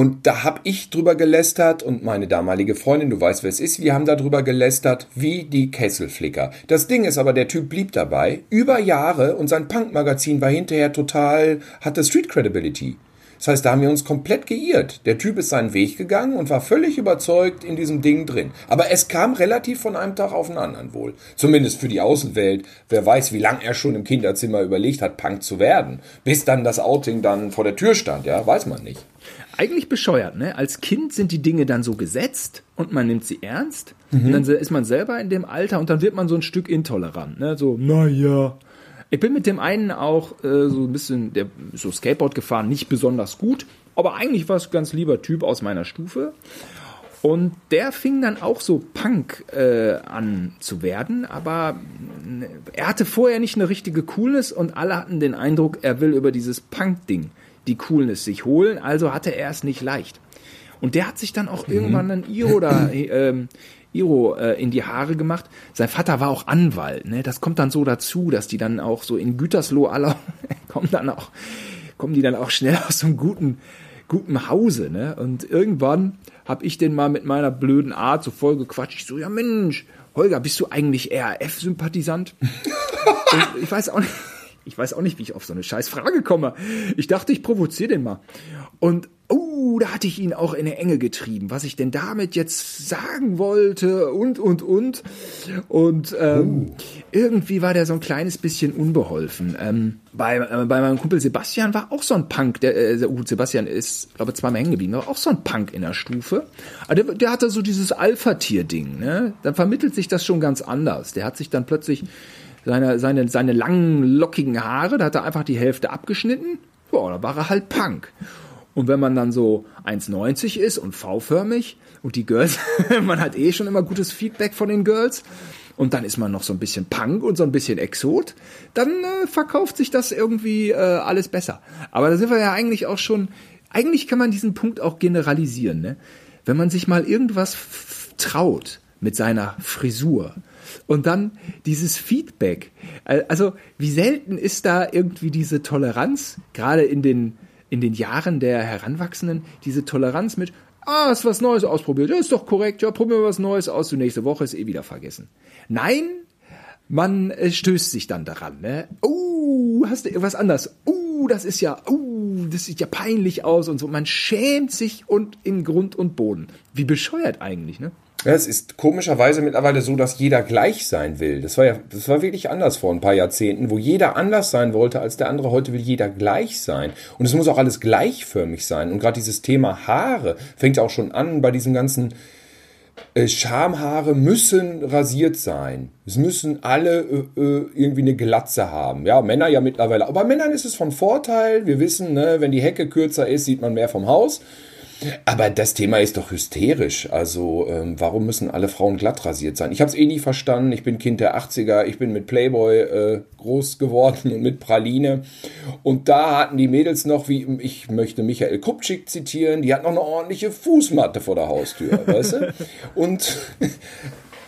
Und da habe ich drüber gelästert und meine damalige Freundin, du weißt, wer es ist, wir haben darüber gelästert wie die Kesselflicker. Das Ding ist aber, der Typ blieb dabei über Jahre und sein Punk-Magazin war hinterher total, hatte Street Credibility. Das heißt, da haben wir uns komplett geirrt. Der Typ ist seinen Weg gegangen und war völlig überzeugt in diesem Ding drin. Aber es kam relativ von einem Tag auf den anderen wohl. Zumindest für die Außenwelt. Wer weiß, wie lange er schon im Kinderzimmer überlegt hat, Punk zu werden. Bis dann das Outing dann vor der Tür stand, ja, weiß man nicht. Eigentlich bescheuert, ne? Als Kind sind die Dinge dann so gesetzt und man nimmt sie ernst. Und dann ist man selber in dem Alter und dann wird man so ein Stück intolerant, ne? So, naja. Ich bin mit dem einen auch äh, so ein bisschen, der so Skateboard gefahren, nicht besonders gut, aber eigentlich war es ein ganz lieber Typ aus meiner Stufe. Und der fing dann auch so Punk äh, an zu werden, aber äh, er hatte vorher nicht eine richtige Coolness und alle hatten den Eindruck, er will über dieses Punk-Ding die Coolness sich holen, also hatte er es nicht leicht. Und der hat sich dann auch irgendwann ein Iro da, ähm, Iro äh, in die Haare gemacht. Sein Vater war auch Anwalt, ne? Das kommt dann so dazu, dass die dann auch so in Gütersloh alle kommen dann auch, kommen die dann auch schnell aus so einem guten, guten Hause, ne? Und irgendwann hab ich den mal mit meiner blöden Art so voll gequatscht. Ich so, ja Mensch, Holger, bist du eigentlich RAF-Sympathisant? Ich weiß auch nicht, ich weiß auch nicht, wie ich auf so eine scheiß Frage komme. Ich dachte, ich provoziere den mal. Und oh, da hatte ich ihn auch in eine Enge getrieben, was ich denn damit jetzt sagen wollte und und und. Und ähm, irgendwie war der so ein kleines bisschen unbeholfen. Ähm, bei, äh, bei meinem Kumpel Sebastian war auch so ein Punk, der, äh, gut, Sebastian ist, glaube ich, zweimal hängen geblieben, war auch so ein Punk in der Stufe. Aber der, der hatte so dieses Alpha-Tier-Ding, ne? Dann vermittelt sich das schon ganz anders. Der hat sich dann plötzlich seine, seine, seine langen, lockigen Haare, da hat er einfach die Hälfte abgeschnitten. Boah, da war er halt Punk. Und wenn man dann so 1,90 ist und V-förmig und die Girls, man hat eh schon immer gutes Feedback von den Girls und dann ist man noch so ein bisschen Punk und so ein bisschen Exot, dann äh, verkauft sich das irgendwie äh, alles besser. Aber da sind wir ja eigentlich auch schon, eigentlich kann man diesen Punkt auch generalisieren, ne? Wenn man sich mal irgendwas traut mit seiner Frisur, und dann dieses Feedback. Also wie selten ist da irgendwie diese Toleranz, gerade in den in den Jahren der Heranwachsenden diese Toleranz mit, ah, hast was Neues ausprobiert, ja, ist doch korrekt, ja, probieren wir was Neues aus, du nächste Woche ist eh wieder vergessen. Nein, man äh, stößt sich dann daran, ne? Oh, hast du irgendwas anders? Oh, das ist ja, oh, das sieht ja peinlich aus und so. Man schämt sich und in Grund und Boden. Wie bescheuert eigentlich, ne? Es ist komischerweise mittlerweile so, dass jeder gleich sein will. Das war ja, das war wirklich anders vor ein paar Jahrzehnten, wo jeder anders sein wollte als der andere. Heute will jeder gleich sein. Und es muss auch alles gleichförmig sein. Und gerade dieses Thema Haare fängt auch schon an bei diesen ganzen Schamhaare müssen rasiert sein. Es müssen alle äh, äh, irgendwie eine Glatze haben. Ja, Männer ja mittlerweile. Aber Männern ist es von Vorteil. Wir wissen, ne, wenn die Hecke kürzer ist, sieht man mehr vom Haus. Aber das Thema ist doch hysterisch. Also ähm, warum müssen alle Frauen glatt rasiert sein? Ich habe es eh nie verstanden. Ich bin Kind der 80er. Ich bin mit Playboy äh, groß geworden und mit Praline. Und da hatten die Mädels noch, wie ich möchte Michael Kupczyk zitieren, die hatten noch eine ordentliche Fußmatte vor der Haustür, weißt du? Und,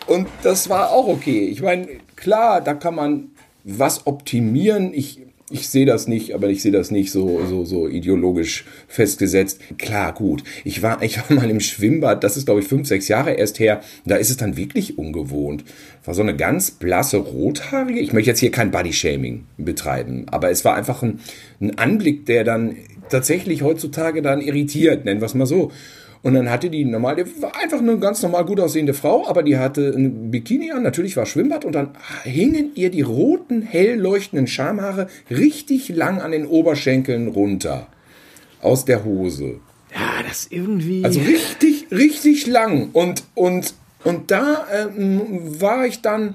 und das war auch okay. Ich meine, klar, da kann man was optimieren. Ich ich sehe das nicht, aber ich sehe das nicht so, so, so ideologisch festgesetzt. Klar, gut. Ich war, ich war mal im Schwimmbad, das ist glaube ich fünf, sechs Jahre erst her. Da ist es dann wirklich ungewohnt. War so eine ganz blasse Rothaarige. Ich möchte jetzt hier kein Bodyshaming betreiben, aber es war einfach ein, ein Anblick, der dann tatsächlich heutzutage dann irritiert, nennen wir es mal so. Und dann hatte die normal, die war einfach eine ganz normal gut aussehende Frau, aber die hatte ein Bikini an, natürlich war Schwimmbad und dann hingen ihr die roten, hell leuchtenden Schamhaare richtig lang an den Oberschenkeln runter. Aus der Hose. Ja, das irgendwie. Also richtig, richtig lang. Und, und, und da ähm, war ich dann,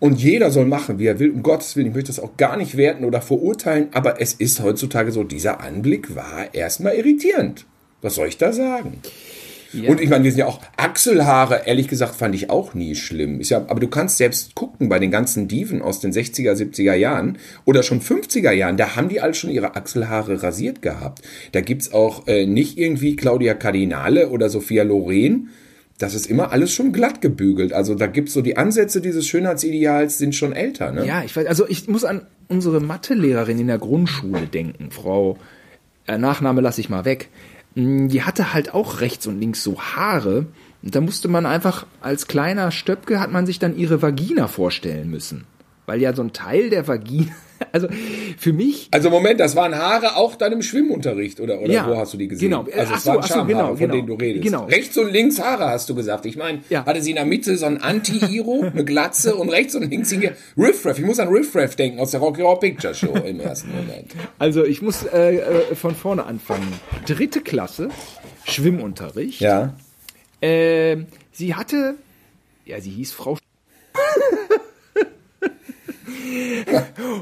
und jeder soll machen, wie er will, um Gottes Willen, ich möchte das auch gar nicht werten oder verurteilen, aber es ist heutzutage so, dieser Anblick war erstmal irritierend. Was soll ich da sagen? Ja. Und ich meine, wir sind ja auch Achselhaare, ehrlich gesagt, fand ich auch nie schlimm. Ist ja, aber du kannst selbst gucken bei den ganzen Diven aus den 60er, 70er Jahren oder schon 50er Jahren, da haben die alle schon ihre Achselhaare rasiert gehabt. Da gibt's auch äh, nicht irgendwie Claudia Cardinale oder Sophia Loren. Das ist immer alles schon glatt gebügelt. Also da gibt's so die Ansätze dieses Schönheitsideals sind schon älter. Ne? Ja, ich weiß, also ich muss an unsere Mathelehrerin in der Grundschule denken, Frau, äh, Nachname lasse ich mal weg die hatte halt auch rechts und links so Haare. Und da musste man einfach als kleiner Stöpke hat man sich dann ihre Vagina vorstellen müssen. Weil ja so ein Teil der Vagina, also für mich. Also Moment, das waren Haare auch dann im Schwimmunterricht oder, oder ja, wo hast du die gesehen? Genau, also es so, waren Schamhaare, genau, von genau, denen du redest. Genau. Rechts und links Haare hast du gesagt. Ich meine, ja. hatte sie in der Mitte so ein Anti-Iro, eine Glatze und rechts und links hing Riff Raff. Ich muss an Riff Raff denken aus der Rocky Horror Picture Show im ersten Moment. Also ich muss äh, äh, von vorne anfangen. Dritte Klasse, Schwimmunterricht. Ja. Äh, sie hatte, ja, sie hieß Frau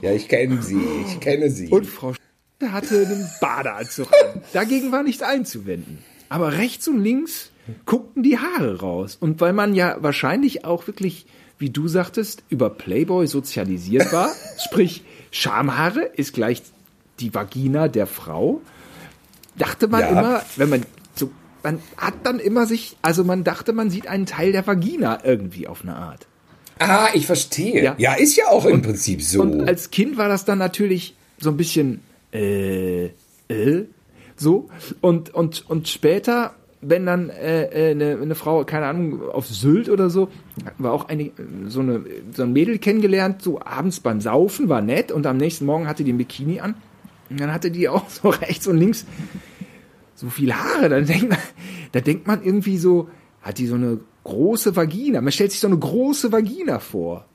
ja, ich kenne sie, ich kenne sie. Und Frau Sch hatte einen Badeanzug an. Dagegen war nichts einzuwenden. Aber rechts und links guckten die Haare raus. Und weil man ja wahrscheinlich auch wirklich, wie du sagtest, über Playboy sozialisiert war, sprich Schamhaare ist gleich die Vagina der Frau, dachte man ja. immer, wenn man so, man hat dann immer sich, also man dachte, man sieht einen Teil der Vagina irgendwie auf eine Art. Ah, ich verstehe. Ja, ja ist ja auch im Prinzip so. Und als Kind war das dann natürlich so ein bisschen äh, äh, so. Und, und, und später, wenn dann äh, äh, eine, eine Frau, keine Ahnung, auf Sylt oder so, war auch eine, so, eine, so ein Mädel kennengelernt, so abends beim Saufen, war nett und am nächsten Morgen hatte die ein Bikini an. Und dann hatte die auch so rechts und links so viele Haare. Dann denkt man, da denkt man irgendwie so, hat die so eine große Vagina. Man stellt sich so eine große Vagina vor.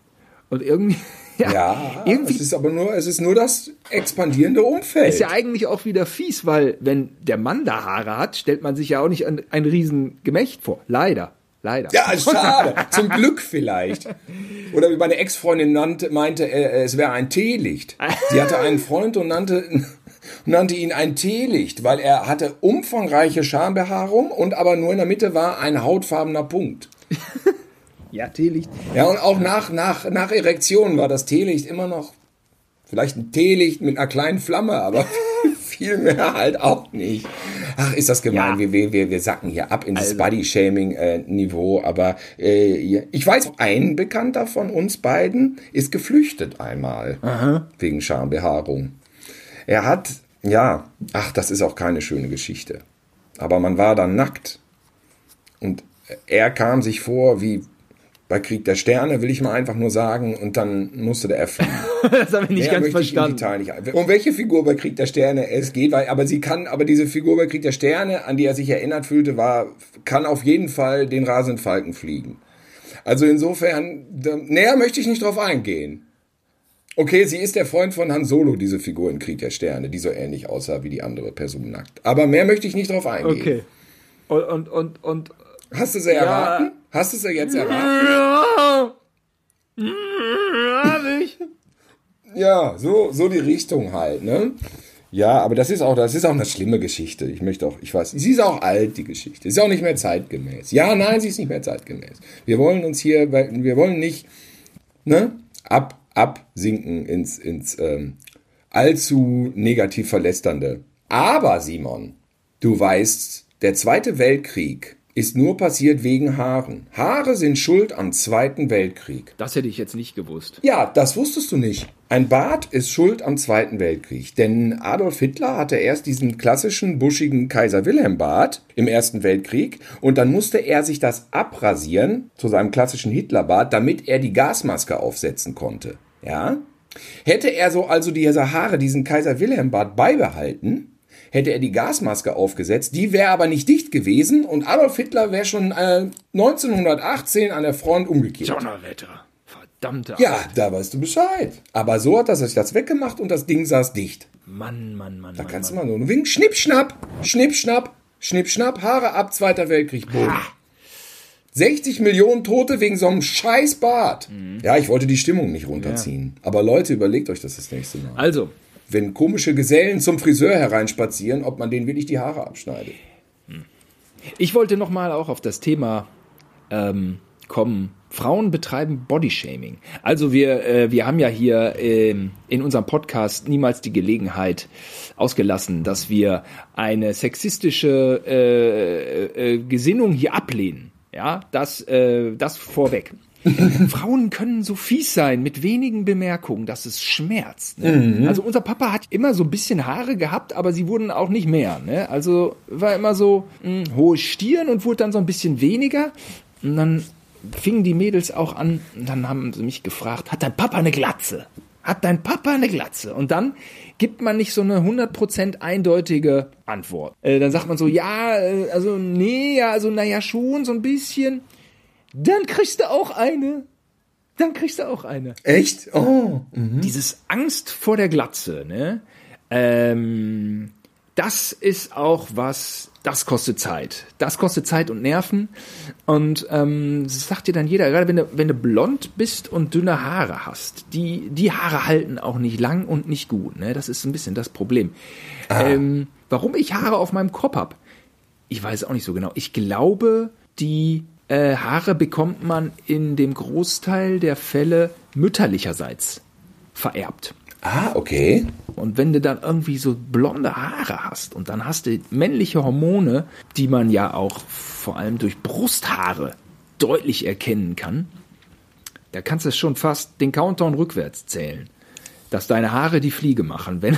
Und irgendwie, ja, ja irgendwie, es ist aber nur, es ist nur das expandierende Umfeld. Ist ja eigentlich auch wieder fies, weil wenn der Mann da Haare hat, stellt man sich ja auch nicht ein, ein riesen Gemächt vor. Leider. Leider. Ja, schade. Zum Glück vielleicht. Oder wie meine Ex-Freundin meinte, äh, es wäre ein Teelicht. Sie hatte einen Freund und nannte, nannte ihn ein Teelicht, weil er hatte umfangreiche Schambehaarung und aber nur in der Mitte war ein hautfarbener Punkt. ja, Teelicht. Ja, und auch nach, nach, nach Erektion war das Teelicht immer noch vielleicht ein Teelicht mit einer kleinen Flamme, aber viel mehr halt auch nicht. Ach, ist das gemein. Ja. Wir, wir, wir sacken hier ab in das also. Body-Shaming-Niveau. Aber äh, ich weiß, ein Bekannter von uns beiden ist geflüchtet einmal Aha. wegen Schambehaarung. Er hat Ja, ach, das ist auch keine schöne Geschichte. Aber man war dann nackt. Und er kam sich vor wie bei Krieg der Sterne, will ich mal einfach nur sagen, und dann musste der erfliehen. das habe ich nicht Mehr ganz verstanden. Nicht. Um welche Figur bei Krieg der Sterne es geht, weil, aber sie kann, aber diese Figur bei Krieg der Sterne, an die er sich erinnert fühlte, war, kann auf jeden Fall den rasenden Falken fliegen. Also insofern, da, näher möchte ich nicht drauf eingehen. Okay, sie ist der Freund von Han Solo, diese Figur in Krieg der Sterne, die so ähnlich aussah wie die andere Person nackt. Aber mehr möchte ich nicht drauf eingehen. Okay. Und, und, und, und Hast du sie erraten? Hast du sie jetzt erraten? ja. Ich. Ja, so, so die Richtung halt, ne? Ja, aber das ist auch, das ist auch eine schlimme Geschichte. Ich möchte auch, ich weiß, sie ist auch alt, die Geschichte. Ist auch nicht mehr zeitgemäß. Ja, nein, sie ist nicht mehr zeitgemäß. Wir wollen uns hier, wir wollen nicht, ne, ab, absinken ins, ins, ähm, allzu negativ verlästernde. Aber, Simon, du weißt, der Zweite Weltkrieg ist nur passiert wegen Haaren. Haare sind schuld am Zweiten Weltkrieg. Das hätte ich jetzt nicht gewusst. Ja, das wusstest du nicht. Ein Bart ist schuld am Zweiten Weltkrieg. Denn Adolf Hitler hatte erst diesen klassischen buschigen Kaiser Wilhelm Bart im Ersten Weltkrieg und dann musste er sich das abrasieren zu seinem klassischen Hitlerbart, damit er die Gasmaske aufsetzen konnte. Ja? Hätte er so also diese Haare, diesen Kaiser Wilhelm Bart beibehalten, hätte er die Gasmaske aufgesetzt, die wäre aber nicht dicht gewesen und Adolf Hitler wäre schon äh, 1918 an der Front umgekehrt. Donnerwetter. Verdammte Ja, da weißt du Bescheid. Aber so hat er sich das weggemacht und das Ding saß dicht. Mann, Mann, Mann. Da Mann, kannst Mann. du mal nur einen Wink, schnipp, schnapp, schnipp, schnapp, schnipp, schnapp, Haare ab, Zweiter Weltkrieg, boom. 60 Millionen Tote wegen so einem scheiß Bart. Ja, ich wollte die Stimmung nicht runterziehen. Aber Leute, überlegt euch das das nächste Mal. Also, Wenn komische Gesellen zum Friseur hereinspazieren, ob man denen wirklich die Haare abschneidet. ich wollte noch mal auch auf das Thema ähm, kommen. Frauen betreiben Bodyshaming. Also wir, äh, wir haben ja hier ähm, in unserem Podcast niemals die Gelegenheit ausgelassen, dass wir eine sexistische äh, äh, Gesinnung hier ablehnen. Ja, das, äh, das vorweg. Frauen können so fies sein mit wenigen Bemerkungen, dass es schmerzt. Ne? Also unser Papa hat immer so ein bisschen Haare gehabt, aber sie wurden auch nicht mehr. Ne? Also war immer so mh, hohe Stirn und wurde dann so ein bisschen weniger. Und dann fingen die Mädels auch an, und dann haben sie mich gefragt, hat dein Papa eine Glatze? Hat dein Papa eine Glatze? Und dann gibt man nicht so eine 100% eindeutige Antwort. Äh, dann sagt man so, ja, äh, also nee, ja, also naja, schon so ein bisschen. Dann kriegst du auch eine. Dann kriegst du auch eine. Echt? Oh. Dieses Angst vor der Glatze, ne? Ähm, das ist auch was, das kostet Zeit. Das kostet Zeit und Nerven. Und ähm, das sagt dir dann jeder, gerade wenn du, wenn du blond bist und dünne Haare hast, die, die Haare halten auch nicht lang und nicht gut. Ne? Das ist ein bisschen das Problem. Ähm, warum ich Haare auf meinem Kopf hab, ich weiß auch nicht so genau. Ich glaube, die äh, Haare bekommt man in dem Großteil der Fälle mütterlicherseits vererbt. Ah, okay. Und wenn du dann irgendwie so blonde Haare hast und dann hast du männliche Hormone, die man ja auch vor allem durch Brusthaare deutlich erkennen kann, da kannst du schon fast den Countdown rückwärts zählen, dass deine Haare die Fliege machen. Wenn,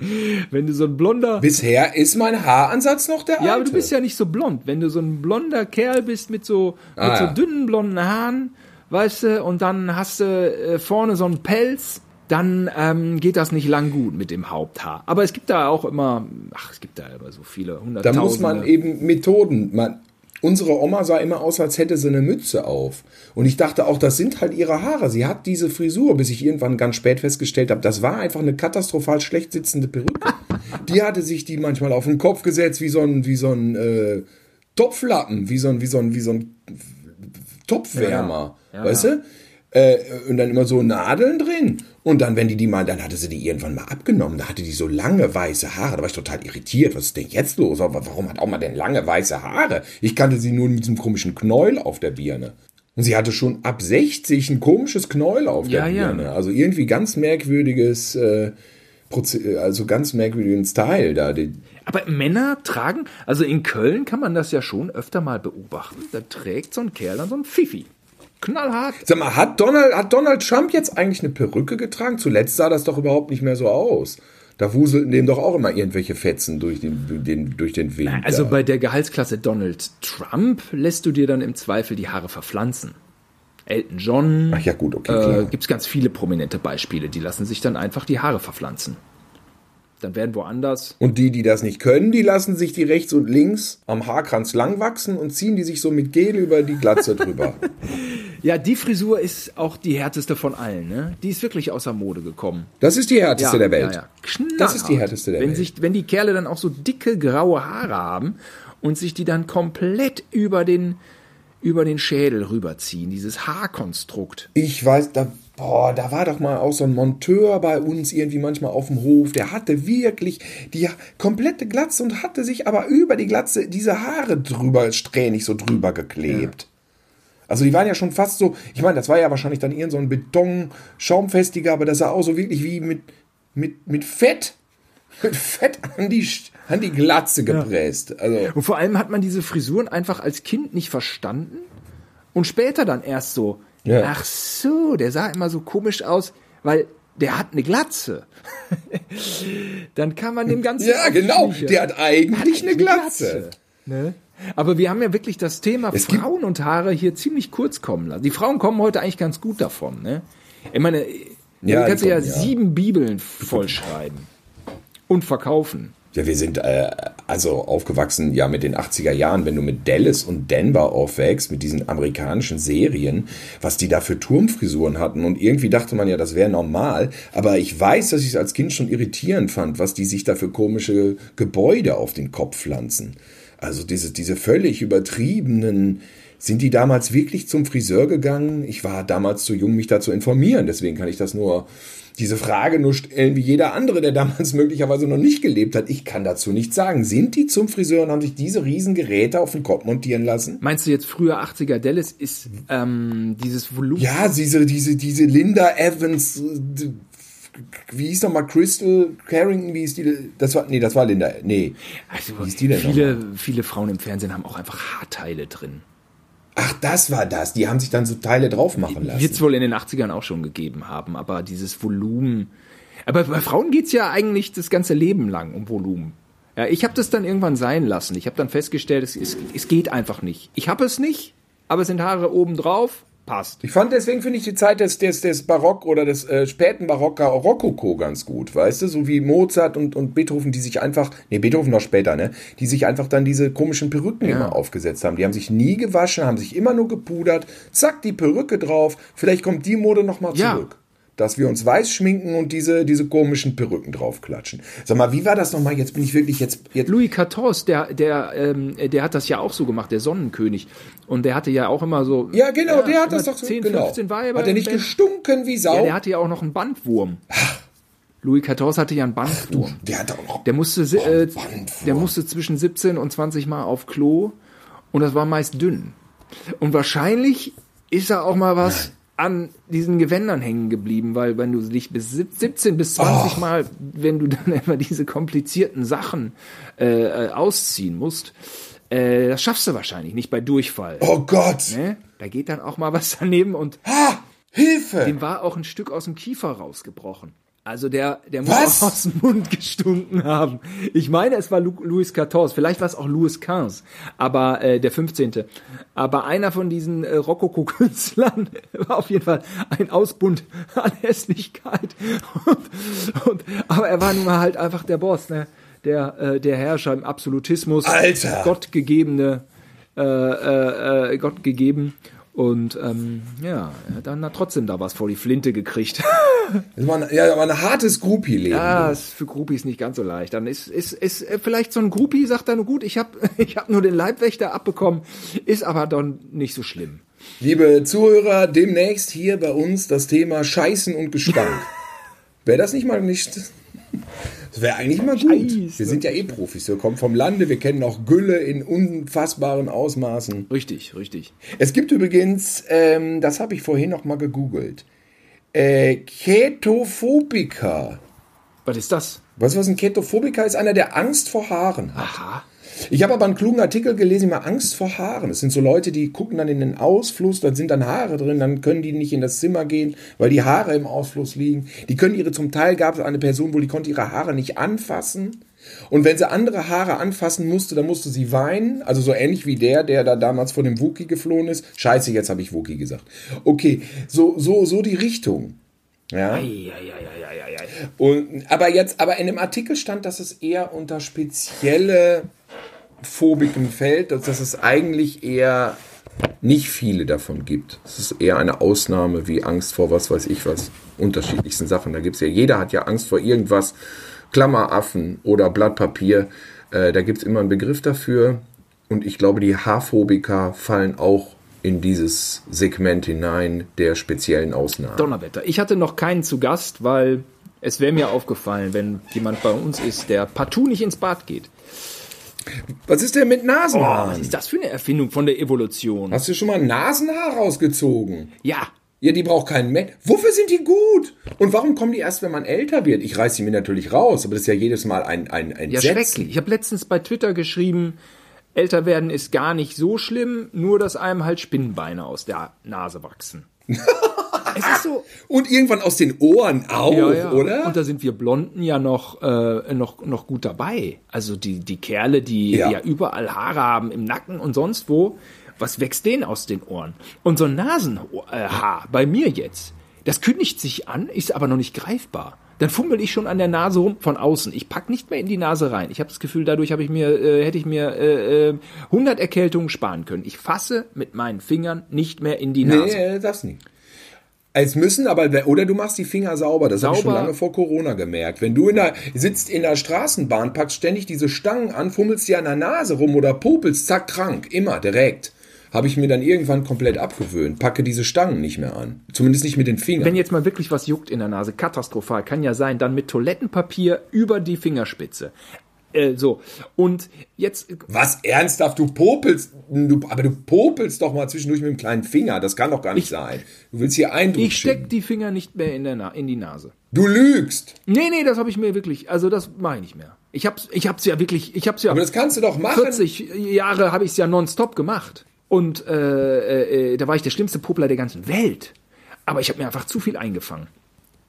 wenn du so ein blonder Bisher ist mein Haaransatz noch der alte. ja, aber du bist ja nicht so blond. Wenn du so ein blonder Kerl bist mit so, Ah, mit so dünnen blonden Haaren, weißt du, und dann hast du äh, vorne so einen Pelz, dann ähm, geht das nicht lang gut mit dem Haupthaar. Aber es gibt da auch immer, ach, es gibt da immer so viele Da hunderttausende. muss man eben Methoden. Man, unsere Oma sah immer aus, als hätte sie eine Mütze auf. Und ich dachte auch, das sind halt ihre Haare. Sie hat diese Frisur, bis ich irgendwann ganz spät festgestellt habe, das war einfach eine katastrophal schlecht sitzende Perücke. die hatte sich die manchmal auf den Kopf gesetzt, wie so ein, wie so ein äh, Topflappen, wie so ein, wie so ein, wie so ein Topfwärmer. Ja, ja. weißt du? Äh, und dann immer so Nadeln drin. Und dann, wenn die die mal, dann hatte sie die irgendwann mal abgenommen. Da hatte die so lange weiße Haare. Da war ich total irritiert. Was ist denn jetzt los? Aber warum hat auch mal denn lange weiße Haare? Ich kannte sie nur mit diesem komischen Knäuel auf der Birne. Und sie hatte schon ab 60 ein komisches Knäuel auf der Ja, ja. Birne. Also irgendwie ganz merkwürdiges, äh, also ganz merkwürdigen Style da. Aber Männer tragen, also in Köln kann man das ja schon öfter mal beobachten. Da trägt so ein Kerl dann so ein Fifi. Knallhart. Sag mal, hat Donald, hat Donald Trump jetzt eigentlich eine Perücke getragen? Zuletzt sah das doch überhaupt nicht mehr so aus. Da wuselten dem doch auch immer irgendwelche Fetzen durch den, den, durch den Wind. Also bei der Gehaltsklasse Donald Trump lässt du dir dann im Zweifel die Haare verpflanzen. Elton John. Ach ja, gut, okay, Äh. Gibt es ganz viele prominente Beispiele, die lassen sich dann einfach die Haare verpflanzen. Dann werden woanders. Und die, die das nicht können, die lassen sich die rechts und links am Haarkranz lang wachsen und ziehen die sich so mit Gel über die Glatze drüber. Ja, die Frisur ist auch die härteste von allen. Ne? Die ist wirklich außer Mode gekommen. Das ist die härteste der Welt. Ja, ja. Das ist die härteste der wenn Welt. Sich, wenn die Kerle dann auch so dicke graue Haare haben und sich die dann komplett über den, über den Schädel rüberziehen, dieses Haarkonstrukt. Ich weiß, da, boah, da war doch mal auch so ein Monteur bei uns irgendwie manchmal auf dem Hof. Der hatte wirklich die komplette Glatze und hatte sich aber über die Glatze diese Haare drüber, strähnig so drüber geklebt. Also die waren ja schon fast so, ich meine, das war ja wahrscheinlich dann eher so ein Beton-Schaumfestiger, aber das sah auch so wirklich wie mit, mit, mit Fett, mit Fett an die, an die Glatze gepresst. Also, Und vor allem hat man diese Frisuren einfach als Kind nicht verstanden und später dann erst so, Ja. ach so, der sah immer so komisch aus, weil der hat eine Glatze. dann kann man dem Ganzen ja, genau, schlichen. der hat eigentlich eine Glatze. Ne? Aber wir haben ja wirklich das Thema Es Frauen und Haare hier ziemlich kurz kommen lassen. Die Frauen kommen heute eigentlich ganz gut davon. Ne? Ich meine, Ja, du kannst die ja, kommen, ja. sieben Bibeln vollschreiben und verkaufen. Ja, wir sind äh, also aufgewachsen ja mit den 80er Jahren, wenn du mit Dallas und Denver aufwächst, mit diesen amerikanischen Serien, was die da für Turmfrisuren hatten. Und irgendwie dachte man ja, das wäre normal, aber ich weiß, dass ich es als Kind schon irritierend fand, was die sich da für komische Gebäude auf den Kopf pflanzen. Also diese, diese völlig übertriebenen, sind die damals wirklich zum Friseur gegangen? Ich war damals zu jung, mich da zu informieren, deswegen kann ich das nur, diese Frage nur stellen wie jeder andere, der damals möglicherweise noch nicht gelebt hat. Ich kann dazu nichts sagen. Sind die zum Friseur und haben sich diese riesen Geräte auf den Kopf montieren lassen? Meinst du jetzt früher 80er Dallas ist ähm, dieses Volumen? Ja, diese, diese, diese Linda Evans, äh, wie hieß nochmal Crystal Carrington, wie hieß die? Das war, nee, das war Linda, nee. Also, Wie ist die denn viele, viele Frauen im Fernsehen haben auch einfach Haarteile drin. Ach, das war das. Die haben sich dann so Teile drauf machen lassen. Wird es wohl in den 80ern auch schon gegeben haben, aber dieses Volumen. Aber bei Frauen geht's ja eigentlich das ganze Leben lang um Volumen. Ja, ich habe das dann irgendwann sein lassen. Ich habe dann festgestellt, es, es, es geht einfach nicht. Ich habe es nicht, aber es sind Haare oben drauf, passt. Ich fand deswegen finde ich die Zeit des, des, des Barock oder des äh, späten Barocker Rokoko ganz gut, weißt du, so wie Mozart und, und Beethoven, die sich einfach, nee, Beethoven noch später, ne, die sich einfach dann diese komischen Perücken immer aufgesetzt haben. Die haben sich nie gewaschen, haben sich immer nur gepudert, zack, die Perücke drauf, vielleicht kommt die Mode nochmal Ja. zurück. Dass wir uns weiß schminken und diese, diese komischen Perücken draufklatschen. Sag mal, wie war das nochmal? Jetzt bin ich wirklich jetzt, jetzt Louis XIV, der, der, ähm, der hat das ja auch so gemacht, der Sonnenkönig. Und der hatte ja auch immer so. ja, genau, der hat das doch so, 10, genau. 15 Weiber. Hat er nicht gestunken wie Sau? Ja, der hatte ja auch noch einen Bandwurm. Louis XIV hatte ja einen Bandwurm. der hat auch noch, Der musste, äh, der musste zwischen 17 und 20 Mal auf Klo und das war meist dünn. Und wahrscheinlich ist da auch mal was an diesen Gewändern hängen geblieben, weil wenn du dich bis sieb- 17 bis 20 Mal, wenn du dann immer diese komplizierten Sachen äh, äh, ausziehen musst, äh, das schaffst du wahrscheinlich nicht bei Durchfall. oh Gott, Ne? Da geht dann auch mal was daneben und ha, Hilfe! dem war auch ein Stück aus dem Kiefer rausgebrochen. Also der, der muss Was? auch aus dem Mund gestunken haben. Ich meine, es war Lu Louis XIV, vielleicht war es auch Louis XV, aber äh, der 15. Aber einer von diesen äh, Rokoko-Künstlern war auf jeden Fall ein Ausbund an Hässlichkeit. Und, und, aber er war nun mal halt einfach der Boss, ne? der, äh, der Herrscher im Absolutismus. Alter! Gottgegebene, äh, äh, äh, Gott gegeben. Und ähm, ja, dann hat trotzdem da was vor die Flinte gekriegt. Das war ein, ja, aber ein hartes Groupie-Leben. Ja, ist für Groupies nicht ganz so leicht. Dann ist, ist, ist äh, vielleicht so ein Groupie, sagt dann, gut, ich habe ich hab nur den Leibwächter abbekommen, ist aber dann nicht so schlimm. Liebe Zuhörer, demnächst hier bei uns das Thema Scheißen und Gestank. Wäre das nicht mal nicht. Das wäre eigentlich mal gut. Scheiße. Wir sind ja eh Profis. Wir kommen vom Lande, wir kennen auch Gülle in unfassbaren Ausmaßen. Richtig, richtig. Es gibt übrigens, ähm, das habe ich vorhin noch mal gegoogelt, äh, Ketophobiker. Was ist das? Weißt du, was ein Ketophobiker ist? Einer, der Angst vor Haaren hat. Aha. Ich habe aber einen klugen Artikel gelesen, mal Angst vor Haaren. Es sind so Leute, die gucken dann in den Ausfluss, da sind dann Haare drin, dann können die nicht in das Zimmer gehen, weil die Haare im Ausfluss liegen. Die können ihre, zum Teil gab es eine Person, wo die konnte ihre Haare nicht anfassen. Und wenn sie andere Haare anfassen musste, dann musste sie weinen. Also so ähnlich wie der, der da damals von dem Wookie geflohen ist. Scheiße, jetzt habe ich Wookie gesagt. Okay, so, so, so die Richtung. Ja. Ei. Und, aber jetzt, aber in dem Artikel stand, dass es eher unter spezielle Phobiken fällt, dass es eigentlich eher nicht viele davon gibt. Es ist eher eine Ausnahme wie Angst vor was weiß ich was, unterschiedlichsten Sachen. Da gibt's ja, jeder hat ja Angst vor irgendwas, Klammeraffen oder Blatt Papier. Äh, da gibt's immer einen Begriff dafür. Und ich glaube, die Haarphobiker fallen auch in dieses Segment hinein der speziellen Ausnahmen. Donnerwetter. Ich hatte noch keinen zu Gast, weil es wäre mir aufgefallen, wenn jemand bei uns ist, der partout nicht ins Bad geht. Was ist denn mit Oh, Nasenhaaren? was ist das für eine Erfindung von der Evolution? Hast du schon mal ein Nasenhaar rausgezogen? Ja, Ja, die braucht keinen Mensch. Wofür sind die gut? Und warum kommen die erst, wenn man älter wird? Ich reiß sie mir natürlich raus, aber das ist ja jedes Mal ein, ein, ein ja, schrecklich. Ich habe letztens bei Twitter geschrieben, älter werden ist gar nicht so schlimm, nur dass einem halt Spinnenbeine aus der Nase wachsen. es ist so, Und irgendwann aus den Ohren auch, ja, ja. oder? Und da sind wir Blonden ja noch, äh, noch, noch gut dabei. Also die, die Kerle, die ja. Ja. überall Haare haben im Nacken und sonst wo, was wächst denen aus den Ohren? Und so ein Nasenhaar, bei mir jetzt, das kündigt sich an, ist aber noch nicht greifbar. Dann fummel ich schon an der Nase rum von außen. Ich pack nicht mehr in die Nase rein. Ich habe das Gefühl, dadurch habe ich mir, äh, hätte ich mir äh, äh, 100 Erkältungen sparen können. Ich fasse mit meinen Fingern nicht mehr in die Nase. nee, das nicht. Es müssen aber, oder du machst die Finger sauber, das habe ich schon lange vor Corona gemerkt. Wenn du in der, sitzt in der Straßenbahn, packst ständig diese Stangen an, fummelst dir an der Nase rum oder popelst, zack, krank, immer, direkt. Habe ich mir dann irgendwann komplett abgewöhnt. Packe diese Stangen nicht mehr an. Zumindest nicht mit den Fingern. Wenn jetzt mal wirklich was juckt in der Nase, katastrophal, kann ja sein, dann mit Toilettenpapier über die Fingerspitze. Äh, so. Und jetzt, Was ernsthaft, du popelst, du, aber du popelst doch mal zwischendurch mit dem kleinen Finger. Das kann doch gar nicht sein. Du willst hier Eindruck ich steck die Finger nicht mehr in, der Na in die Nase. Du lügst. Nee, nee, das habe ich mir wirklich, also das mache ich nicht mehr. Ich hab's, ich hab's ja wirklich, ich hab's ja Aber das kannst du doch machen. 40 Jahre habe ich es ja nonstop gemacht. Und äh, äh, da war ich der schlimmste Popler der ganzen Welt. Aber ich habe mir einfach zu viel eingefangen.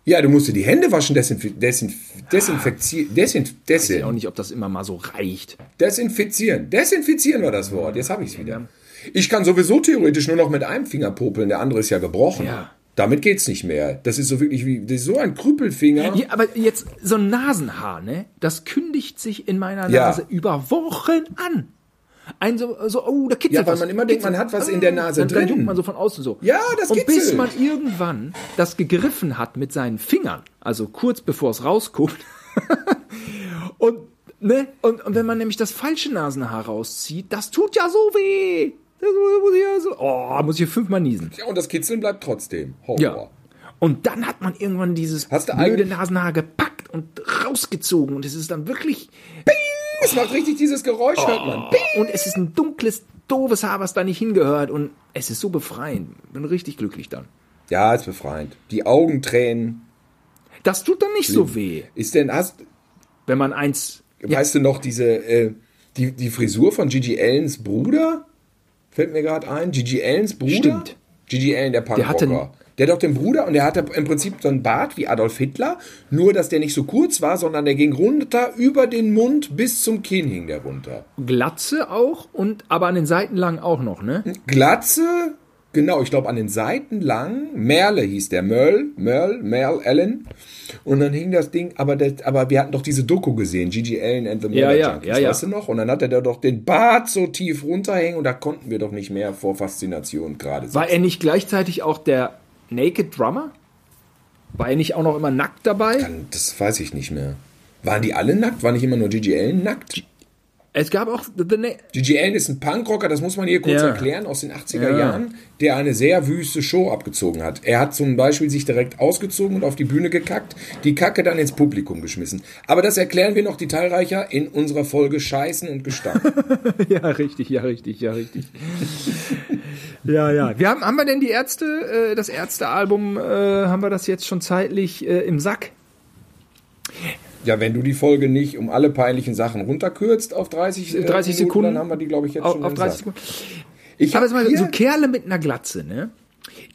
Ja, du musst dir die Hände waschen, desinf desinf desinfizieren, desinf Ich weiß ja auch nicht, ob das immer mal so reicht. desinfizieren. Desinfizieren war das Wort. Jetzt habe ich es wieder. Ich kann sowieso theoretisch nur noch mit einem Finger popeln, der andere ist ja gebrochen. Ja. Damit geht's nicht mehr. Das ist so wirklich wie das ist so ein Krüppelfinger. Ja, aber jetzt so ein Nasenhaar, ne? Das kündigt sich in meiner Ja. Nase über Wochen an. Ein so, so oh, da kitzelt Ja, weil was. man immer denkt, man hat was in der Nase dann, Dann drin. juckt man so von außen so. Ja, das Und bis kitzelt. man irgendwann das gegriffen hat mit seinen Fingern, also kurz bevor es rauskommt. und, ne? Und, und wenn man nämlich das falsche Nasenhaar rauszieht, das tut ja so weh. Das muss ich ja so, oh, muss ich hier fünfmal niesen. Ja, und das Kitzeln bleibt trotzdem. Horror. Ja. Und dann hat man irgendwann dieses blöde Nasenhaar gepackt und rausgezogen und es ist dann wirklich Es macht richtig dieses Geräusch, hört man. und es ist ein dunkles, doofes Haar, was da nicht hingehört und es ist so befreiend. Bin richtig glücklich dann. Ja, ist befreiend. Die Augentränen. Das tut dann nicht so weh, Ist denn, hast, wenn man eins. weißt du noch diese, äh, die, die Frisur von Gigi Allens Bruder? Fällt mir gerade ein. Gigi Allens Bruder? Stimmt. Gigi Allen, der Der hatte Punkrocker. Der hat doch den Bruder und der hatte im Prinzip so einen Bart wie Adolf Hitler, nur dass der nicht so kurz war, sondern der ging runter über den Mund bis zum Kinn hing der runter. Glatze auch und aber an den Seiten lang auch noch, ne? Glatze, genau, ich glaube an den Seiten lang. Merle hieß der, Merle, Merle, Merle Allen. Und dann hing das Ding, aber, das, aber wir hatten doch diese Doku gesehen, Gigi Allen and the Ja, Murder ja, Junkies, ja, ja. weißt du noch? Und dann hatte der doch den Bart so tief runterhängen und da konnten wir doch nicht mehr vor Faszination gerade War er nicht gleichzeitig auch der Naked Drummer? War er nicht auch noch immer nackt dabei? Dann- Das weiß ich nicht mehr. Waren die alle nackt? War nicht immer nur Gigi Allen nackt? Es gab auch The Na Gigi Allen ist ein Punkrocker, das muss man hier kurz Ja. erklären, aus den 80er Ja. Jahren, der eine sehr wüste Show abgezogen hat. Er hat zum Beispiel sich direkt ausgezogen und auf die Bühne gekackt, die Kacke dann ins Publikum geschmissen. Aber das erklären wir noch detailreicher in unserer Folge Scheißen und Gestank. Ja, richtig, ja, richtig, ja, richtig. ja, ja. Wir haben, haben wir denn die Ärzte, äh, das Ärztealbum, äh, haben wir das jetzt schon zeitlich äh, im Sack? Ja, wenn du die Folge nicht um alle peinlichen Sachen runterkürzt auf 30, äh, 30 Minuten, Sekunden. dann haben wir die, glaube ich, jetzt auf, schon auf 30 gesagt. Sekunden. Ich Aber hab jetzt mal, so Kerle mit einer Glatze, ne?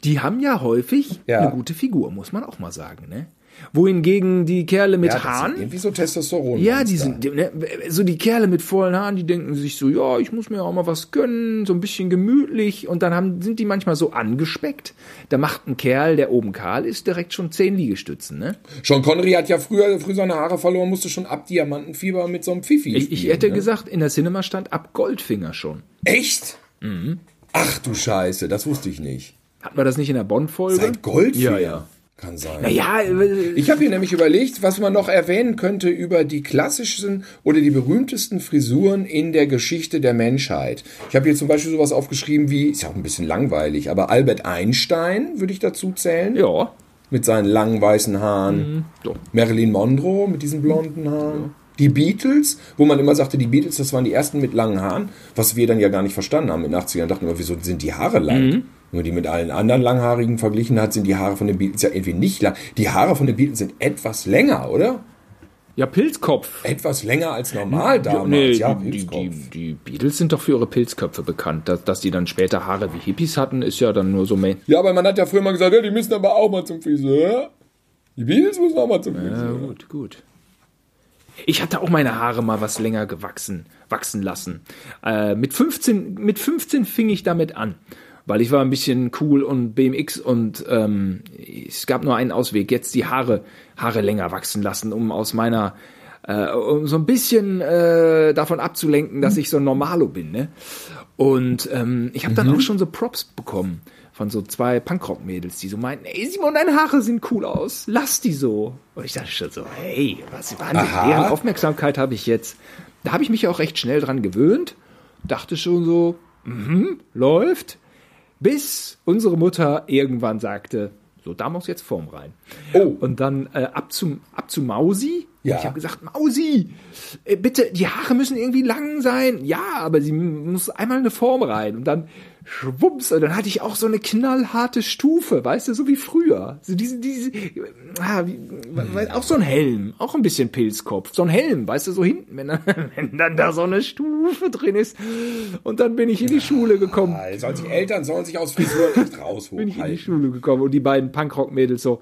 Die haben ja häufig Ja. eine gute Figur, muss man auch mal sagen, ne? Wohingegen die Kerle mit ja, Haaren. irgendwie so Testosteron. Ja, die sind, ne, so die Kerle mit vollen Haaren, die denken sich so, ja, ich muss mir auch mal was gönnen, so ein bisschen gemütlich und dann haben, sind die manchmal so angespeckt. Da macht ein Kerl, der oben kahl ist, direkt schon zehn Liegestützen, ne? Sean Connery hat ja früher, früher seine Haare verloren, musste schon ab Diamantenfieber mit so einem Pfiff Ich, ich hätte gesagt, in der Cinema stand ab Goldfinger schon. Echt? Mhm. Ach du Scheiße, das wusste ich nicht. Hatten wir das nicht in der Bond-Folge? Seit Goldfinger? Ja, ja. Kann sein. Ja, äh, Ich habe hier nämlich überlegt, was man noch erwähnen könnte über die klassischsten oder die berühmtesten Frisuren in der Geschichte der Menschheit. Ich habe hier zum Beispiel sowas aufgeschrieben wie, ist ja auch ein bisschen langweilig, aber Albert Einstein würde ich dazu zählen. ja. Mit seinen langen weißen Haaren. Doch. Marilyn Monroe mit diesen blonden Haaren. Die Beatles, wo man immer sagte, die Beatles, das waren die ersten mit langen Haaren, was wir dann ja gar nicht verstanden haben. In den 80ern dachten wir, wieso sind die Haare lang? Wenn man die mit allen anderen Langhaarigen verglichen hat, sind die Haare von den Beatles ja irgendwie nicht lang. Die Haare von den Beatles sind etwas länger, oder? Ja, Pilzkopf. Etwas länger als normal damals. Nee, ja, die, die, die, Beatles sind doch für ihre Pilzköpfe bekannt. Dass, dass die dann später Haare wie Hippies hatten, ist ja dann nur so main. Ja, aber man hat ja früher mal gesagt, ja, die müssen aber auch mal zum Friseur. Die Beatles müssen auch mal zum Ja, Friseur. gut, gut. Ich hatte auch meine Haare mal was länger gewachsen, wachsen lassen. Äh, mit, 15, mit 15 fing ich damit an, weil ich war ein bisschen cool und BMX und ähm, es gab nur einen Ausweg, jetzt die Haare, Haare länger wachsen lassen, um aus meiner, äh, um so ein bisschen äh, davon abzulenken, dass ich so ein Normalo bin. Ne? Und ähm, ich habe dann auch schon so Props bekommen von so zwei Punkrock-Mädels, die so meinten, ey Simon, deine Haare sehen cool aus, lass die so. Und ich dachte schon so, hey, was war denn deren Aufmerksamkeit habe ich jetzt? Da habe ich mich auch recht schnell dran gewöhnt, dachte schon so, mhm, läuft, bis unsere Mutter irgendwann sagte, so, da muss jetzt Form rein. Oh. Und dann äh, ab, zum, ab zu Mausi. Ja. Ich habe gesagt, Mausi, äh, bitte, die Haare müssen irgendwie lang sein. Ja, aber sie muss einmal eine Form rein. Und dann schwupps, und dann hatte ich auch so eine knallharte Stufe, weißt du, so wie früher. So diese, diese, ah, wie, we- auch so ein Helm, auch ein bisschen Pilzkopf. So ein Helm, weißt du, so hinten, wenn dann, wenn dann da so eine Stufe drin ist. Und dann bin ich in die Schule gekommen. Ah, Sollen sich Eltern sollen sich aus Frisuren echt Bin rausholen. ich in die Schule gekommen und die beiden Punkrock-Mädels so,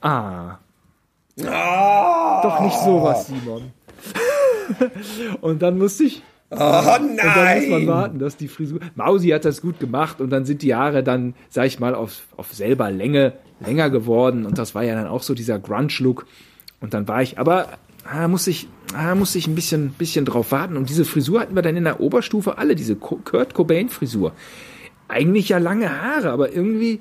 ah, Ah, doch nicht sowas, Simon. und dann musste ich, oh und dann muss man nein! warten, dass die Frisur, Mausi hat das gut gemacht und dann sind die Haare dann, sag ich mal, auf, auf selber Länge länger geworden und das war ja dann auch so dieser Grunge-Look und dann war ich, aber da musste ich, da musste ich ein bisschen, bisschen drauf warten und diese Frisur hatten wir dann in der Oberstufe alle, diese Kurt Cobain-Frisur. Eigentlich ja lange Haare, aber irgendwie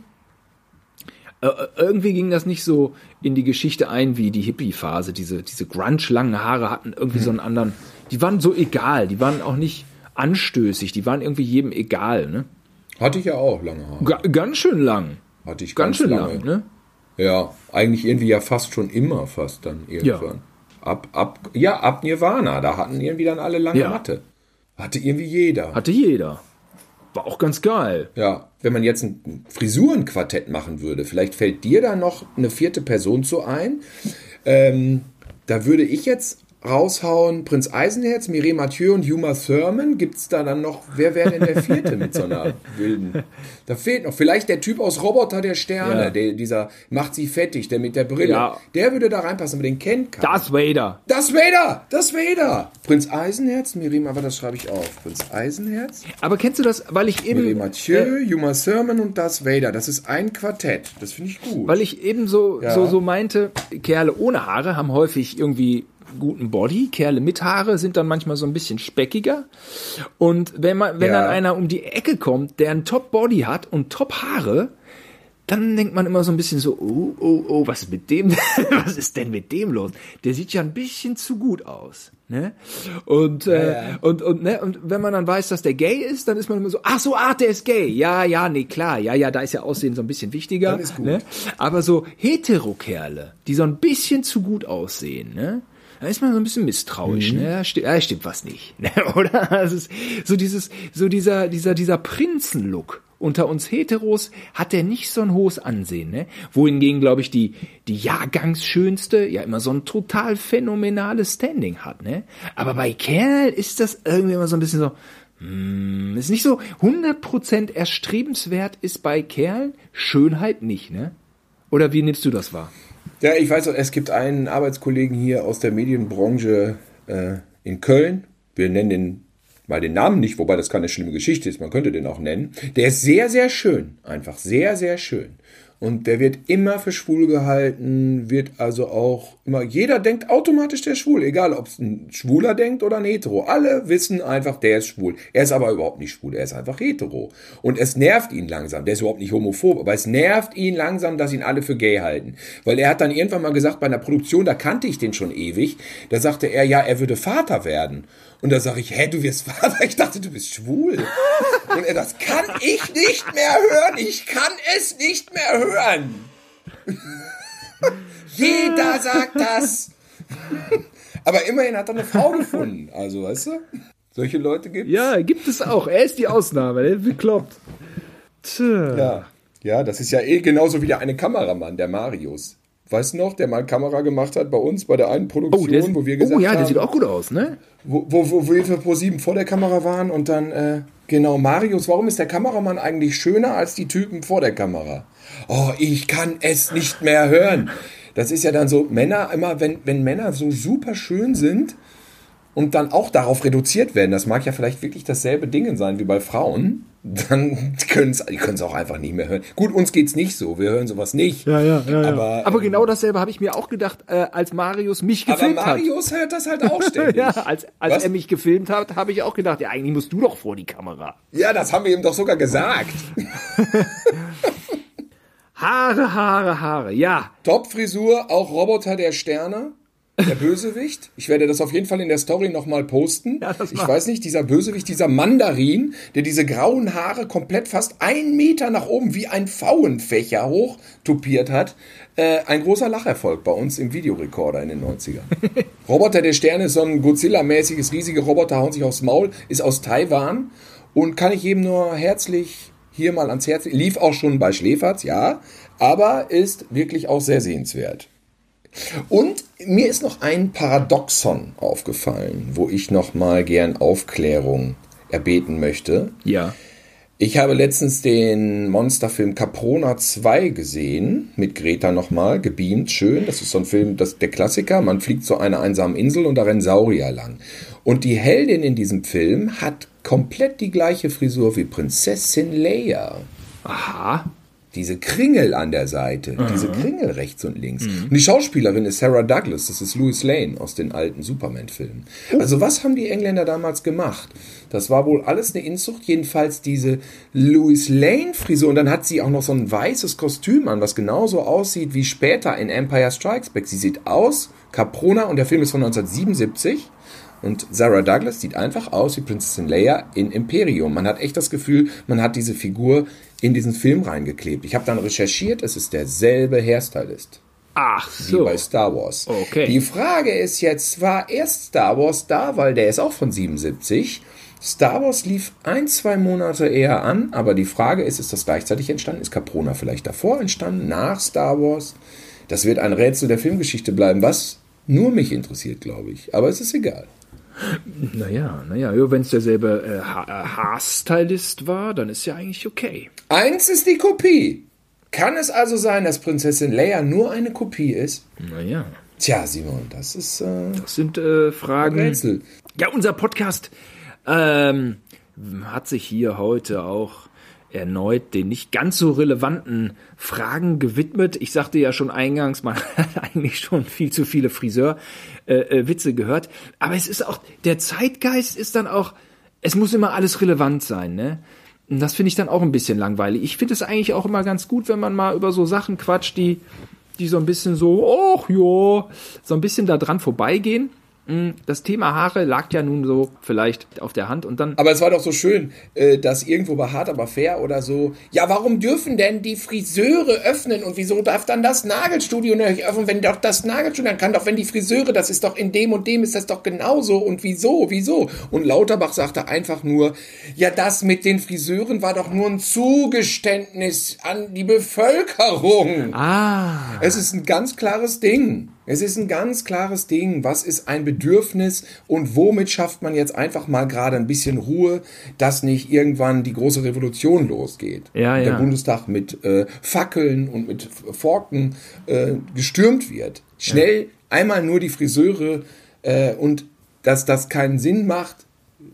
äh, irgendwie ging das nicht so in die Geschichte ein wie die Hippie-Phase. Diese, diese grunge-langen Haare hatten irgendwie so einen anderen. Die waren so egal, die waren auch nicht anstößig, die waren irgendwie jedem egal. Ne? Hatte ich ja auch lange Haare. Ga ganz schön lang. Hatte ich Ganz, ganz, schön lange. lang, ne? Ja, eigentlich irgendwie ja fast schon immer fast dann irgendwann. Ab, ab, ja, ab Nirvana, da hatten irgendwie dann alle lange Ja. Matte. Hatte irgendwie jeder. Hatte jeder. War auch ganz geil. Ja, wenn man jetzt ein Frisurenquartett machen würde, vielleicht fällt dir da noch eine vierte Person zu ein. Ähm, da würde ich jetzt raushauen, Prinz Eisenherz, Mireille Mathieu und Huma Thurman. Gibt's da dann noch, wer wäre denn der vierte mit so einer wilden? Da fehlt noch, vielleicht der Typ aus Roboter der Sterne, Ja. der, dieser macht sie fettig, der mit der Brille. Ja. Der würde da reinpassen, aber den kennt keiner. Darth Vader. Das Vader! Das Vader! Prinz Eisenherz, Mireille, aber das schreibe ich auf. Prinz Eisenherz, Aber kennst du das, weil ich Mireille eben. Mathieu, Yuma Thurman und Das Vader. Das ist ein Quartett. Das finde ich gut. Weil ich eben so, Ja. so, so meinte, Kerle ohne Haare haben häufig irgendwie guten Body. Kerle mit Haare sind dann manchmal so ein bisschen speckiger. Und wenn man, wenn Ja. dann einer um die Ecke kommt, der ein Top Body hat und Top Haare, dann denkt man immer so ein bisschen so, oh, oh, oh, was ist mit dem, was ist denn mit dem los? Der sieht ja ein bisschen zu gut aus. Ne? Und, äh, ja. und, und, ne? und wenn man dann weiß, dass der gay ist, dann ist man immer so, ach so, ach, der ist gay. Ja, ja, nee, klar. Ja, ja, da ist ja Aussehen so ein bisschen wichtiger. Ne? Aber so Heterokerle, die so ein bisschen zu gut aussehen, ne? Da ist man so ein bisschen misstrauisch, Mhm. ne? Da stimmt, da stimmt was nicht, ne? oder? Das ist so dieses, so dieser, dieser, dieser Prinzenlook unter uns Heteros hat der nicht so ein hohes Ansehen, ne? Wohingegen, glaube ich, die, die Jahrgangsschönste ja immer so ein total phänomenales Standing hat, ne? Aber bei Kerl ist das irgendwie immer so ein bisschen so, hm, ist nicht so 100% erstrebenswert ist bei Kerlen, Schönheit nicht, ne? Oder wie nimmst du das wahr? Ja, ich weiß, es gibt einen Arbeitskollegen hier aus der Medienbranche äh, in Köln. Wir nennen den mal den Namen nicht, wobei das keine schlimme Geschichte ist, man könnte den auch nennen. Der ist sehr, sehr schön. Einfach sehr, sehr schön. Und der wird immer für schwul gehalten, wird also auch immer, jeder denkt automatisch, der ist schwul, egal ob es ein Schwuler denkt oder ein Hetero. Alle wissen einfach, der ist schwul. Er ist aber überhaupt nicht schwul, er ist einfach hetero. Und es nervt ihn langsam, der ist überhaupt nicht homophob, aber es nervt ihn langsam, dass ihn alle für gay halten. Weil er hat dann irgendwann mal gesagt, bei einer Produktion, da kannte ich den schon ewig, da sagte er, ja, er würde Vater werden. Und da sage ich, hä, du wirst Vater? Ich dachte, du bist schwul. Und er, das kann ich nicht mehr hören. Ich kann es nicht mehr hören. Jeder sagt das. Aber immerhin hat er eine Frau gefunden. Also, weißt du? Solche Leute gibt es. Ja, gibt es auch. Er ist die Ausnahme. Der bekloppt. Tja. Ja. ja, das ist ja eh genauso wie der eine Kameramann, der Marius. Weißt du noch, der mal Kamera gemacht hat bei uns bei der einen Produktion, oh, wo wir gesagt haben. Oh ja, der haben, sieht auch gut aus, ne? Wo, wo, wo wir für Pro7 vor der Kamera waren und dann, äh, genau, Marius, warum ist der Kameramann eigentlich schöner als die Typen vor der Kamera? Oh, ich kann es nicht mehr hören. Das ist ja dann so, Männer, immer wenn, wenn Männer so super schön sind, und dann auch darauf reduziert werden, das mag ja vielleicht wirklich dasselbe Ding sein wie bei Frauen, dann können sie es auch einfach nicht mehr hören. Gut, uns geht's nicht so, wir hören sowas nicht. Ja, ja, ja. Aber, aber genau dasselbe habe ich mir auch gedacht, äh, als Marius mich gefilmt hat. Aber Marius hat. hört das halt auch ständig. ja, als, als er mich gefilmt hat, habe ich auch gedacht, ja, eigentlich musst du doch vor die Kamera. Ja, das haben wir ihm doch sogar gesagt. Haare, Haare, Haare, ja. Top-Frisur, auch Roboter der Sterne der Bösewicht. Ich werde das auf jeden Fall in der Story nochmal posten. Ja, ich weiß nicht, dieser Bösewicht, dieser Mandarin, der diese grauen Haare komplett fast einen Meter nach oben wie ein Pfauenfächer hoch tupiert hat. Äh, ein großer Lacherfolg bei uns im Videorekorder in den 90ern. Roboter der Sterne ist so ein Godzilla-mäßiges, riesige Roboter, hauen sich aufs Maul, ist aus Taiwan und kann ich jedem nur herzlich hier mal ans Herz. Lief auch schon bei Schläferz, ja, aber ist wirklich auch sehr sehenswert. Und mir ist noch ein Paradoxon aufgefallen, wo ich noch mal gern Aufklärung erbeten möchte. Ja. Ich habe letztens den Monsterfilm Caprona 2 gesehen, mit Greta nochmal, gebeamt, schön. Das ist so ein Film, das der Klassiker. Man fliegt zu einer einsamen Insel und da rennen Saurier lang. Und die Heldin in diesem Film hat komplett die gleiche Frisur wie Prinzessin Leia. Aha diese Kringel an der Seite, mhm. diese Kringel rechts und links. Mhm. Und die Schauspielerin ist Sarah Douglas, das ist Louis Lane aus den alten Superman-Filmen. Oh. Also was haben die Engländer damals gemacht? Das war wohl alles eine Inzucht, jedenfalls diese Louis Lane-Frisur. Und dann hat sie auch noch so ein weißes Kostüm an, was genauso aussieht wie später in Empire Strikes Back. Sie sieht aus, Caprona, und der Film ist von 1977. Und Sarah Douglas sieht einfach aus wie Prinzessin Leia in Imperium. Man hat echt das Gefühl, man hat diese Figur in diesen Film reingeklebt. Ich habe dann recherchiert, es ist derselbe Hairstylist. Ach so. Wie bei Star Wars. Okay. Die Frage ist jetzt, war erst Star Wars da, weil der ist auch von 77. Star Wars lief ein, zwei Monate eher an, aber die Frage ist, ist das gleichzeitig entstanden? Ist Caprona vielleicht davor entstanden, nach Star Wars? Das wird ein Rätsel der Filmgeschichte bleiben, was nur mich interessiert, glaube ich. Aber es ist egal. Naja, naja, wenn es derselbe äh, äh, Haarstylist war, dann ist ja eigentlich okay. Eins ist die Kopie. Kann es also sein, dass Prinzessin Leia nur eine Kopie ist? Naja. Tja, Simon, das ist. Äh, das sind äh, Fragen. Rätsel. Ja, unser Podcast ähm, hat sich hier heute auch erneut den nicht ganz so relevanten Fragen gewidmet. Ich sagte ja schon eingangs, man hat eigentlich schon viel zu viele Friseur-Witze äh, äh, gehört. Aber es ist auch, der Zeitgeist ist dann auch, es muss immer alles relevant sein, ne? Und das finde ich dann auch ein bisschen langweilig. Ich finde es eigentlich auch immer ganz gut, wenn man mal über so Sachen quatscht, die, die so ein bisschen so, ach ja, so ein bisschen da dran vorbeigehen. Mh, das Thema Haare lag ja nun so vielleicht auf der Hand und dann. Aber es war doch so schön, äh, dass irgendwo bei Hart aber fair oder so, ja, warum dürfen denn die Friseure öffnen und wieso darf dann das Nagelstudio nicht öffnen, wenn doch das Nagelstudio, dann kann doch, wenn die Friseure, das ist doch in dem und dem ist das doch genauso und wieso, wieso? Und Lauterbach sagte einfach nur, ja, das mit den Friseuren war doch nur ein Zugeständnis an die Bevölkerung. Ah. Es ist ein ganz klares Ding. Es ist ein ganz klares Ding. Was ist ein Bedürfnis und womit schafft man jetzt einfach mal gerade ein bisschen Ruhe, dass nicht irgendwann die große Revolution losgeht? Ja, ja. Der Bundestag mit äh, Fackeln und mit Forken äh, gestürmt wird. Schnell einmal nur die Friseure äh, und dass das keinen Sinn macht,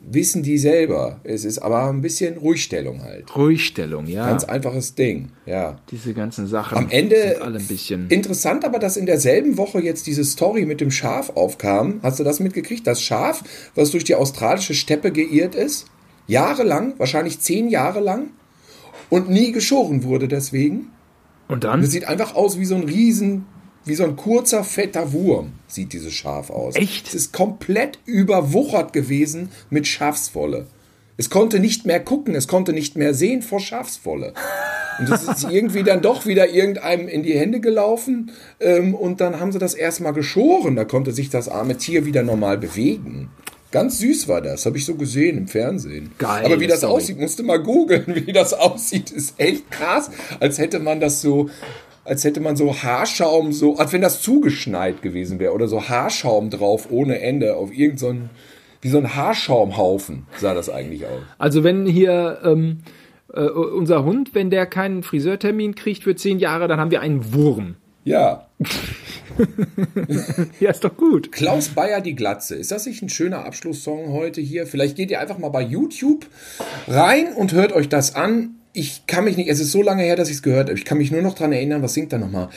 wissen die selber. Es ist aber ein bisschen Ruhigstellung halt. Ruhigstellung, ja. Ganz einfaches Ding, ja. Diese ganzen Sachen Am Ende sind alle ein bisschen. interessant aber, dass in derselben Woche jetzt diese Story mit dem Schaf aufkam. Hast du das mitgekriegt? Das Schaf, was durch die australische Steppe geirrt ist, jahrelang, wahrscheinlich zehn Jahre lang und nie geschoren wurde deswegen. Und dann? Das sieht einfach aus wie so ein riesen, wie so ein kurzer, fetter Wurm, sieht dieses Schaf aus. Echt? Es ist komplett überwuchert gewesen mit Schafswolle. Es konnte nicht mehr gucken, es konnte nicht mehr sehen vor Schafswolle. Und das ist irgendwie dann doch wieder irgendeinem in die Hände gelaufen. Ähm, und dann haben sie das erstmal geschoren. Da konnte sich das arme Tier wieder normal bewegen. Ganz süß war das, habe ich so gesehen im Fernsehen. Geile Aber wie das Story. aussieht, musste mal googeln, wie das aussieht, ist echt krass. Als hätte man das so, als hätte man so Haarschaum, so, als wenn das zugeschneit gewesen wäre oder so Haarschaum drauf ohne Ende auf irgendein, so wie so ein Haarschaumhaufen sah das eigentlich aus. Also wenn hier ähm, äh, unser Hund, wenn der keinen Friseurtermin kriegt für zehn Jahre, dann haben wir einen Wurm. Ja, Ja, ist doch gut. Klaus Bayer die Glatze. Ist das nicht ein schöner Abschlusssong heute hier? Vielleicht geht ihr einfach mal bei YouTube rein und hört euch das an. Ich kann mich nicht, es ist so lange her, dass ich es gehört habe. Ich kann mich nur noch dran erinnern, was singt da nochmal?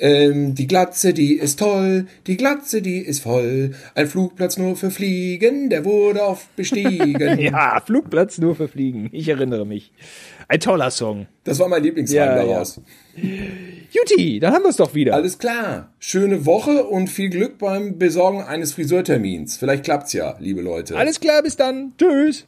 Ähm, die Glatze, die ist toll, die Glatze, die ist voll. Ein Flugplatz nur für Fliegen, der wurde oft bestiegen. Ja, Flugplatz nur für Fliegen. Ich erinnere mich. Ein toller Song. Das war mein Lieblingsreim Ja, ja. daraus. Juti, dann haben wir es doch wieder. Alles klar. Schöne Woche und viel Glück beim Besorgen eines Friseurtermins. Vielleicht klappt's ja, liebe Leute. Alles klar, bis dann. Tschüss.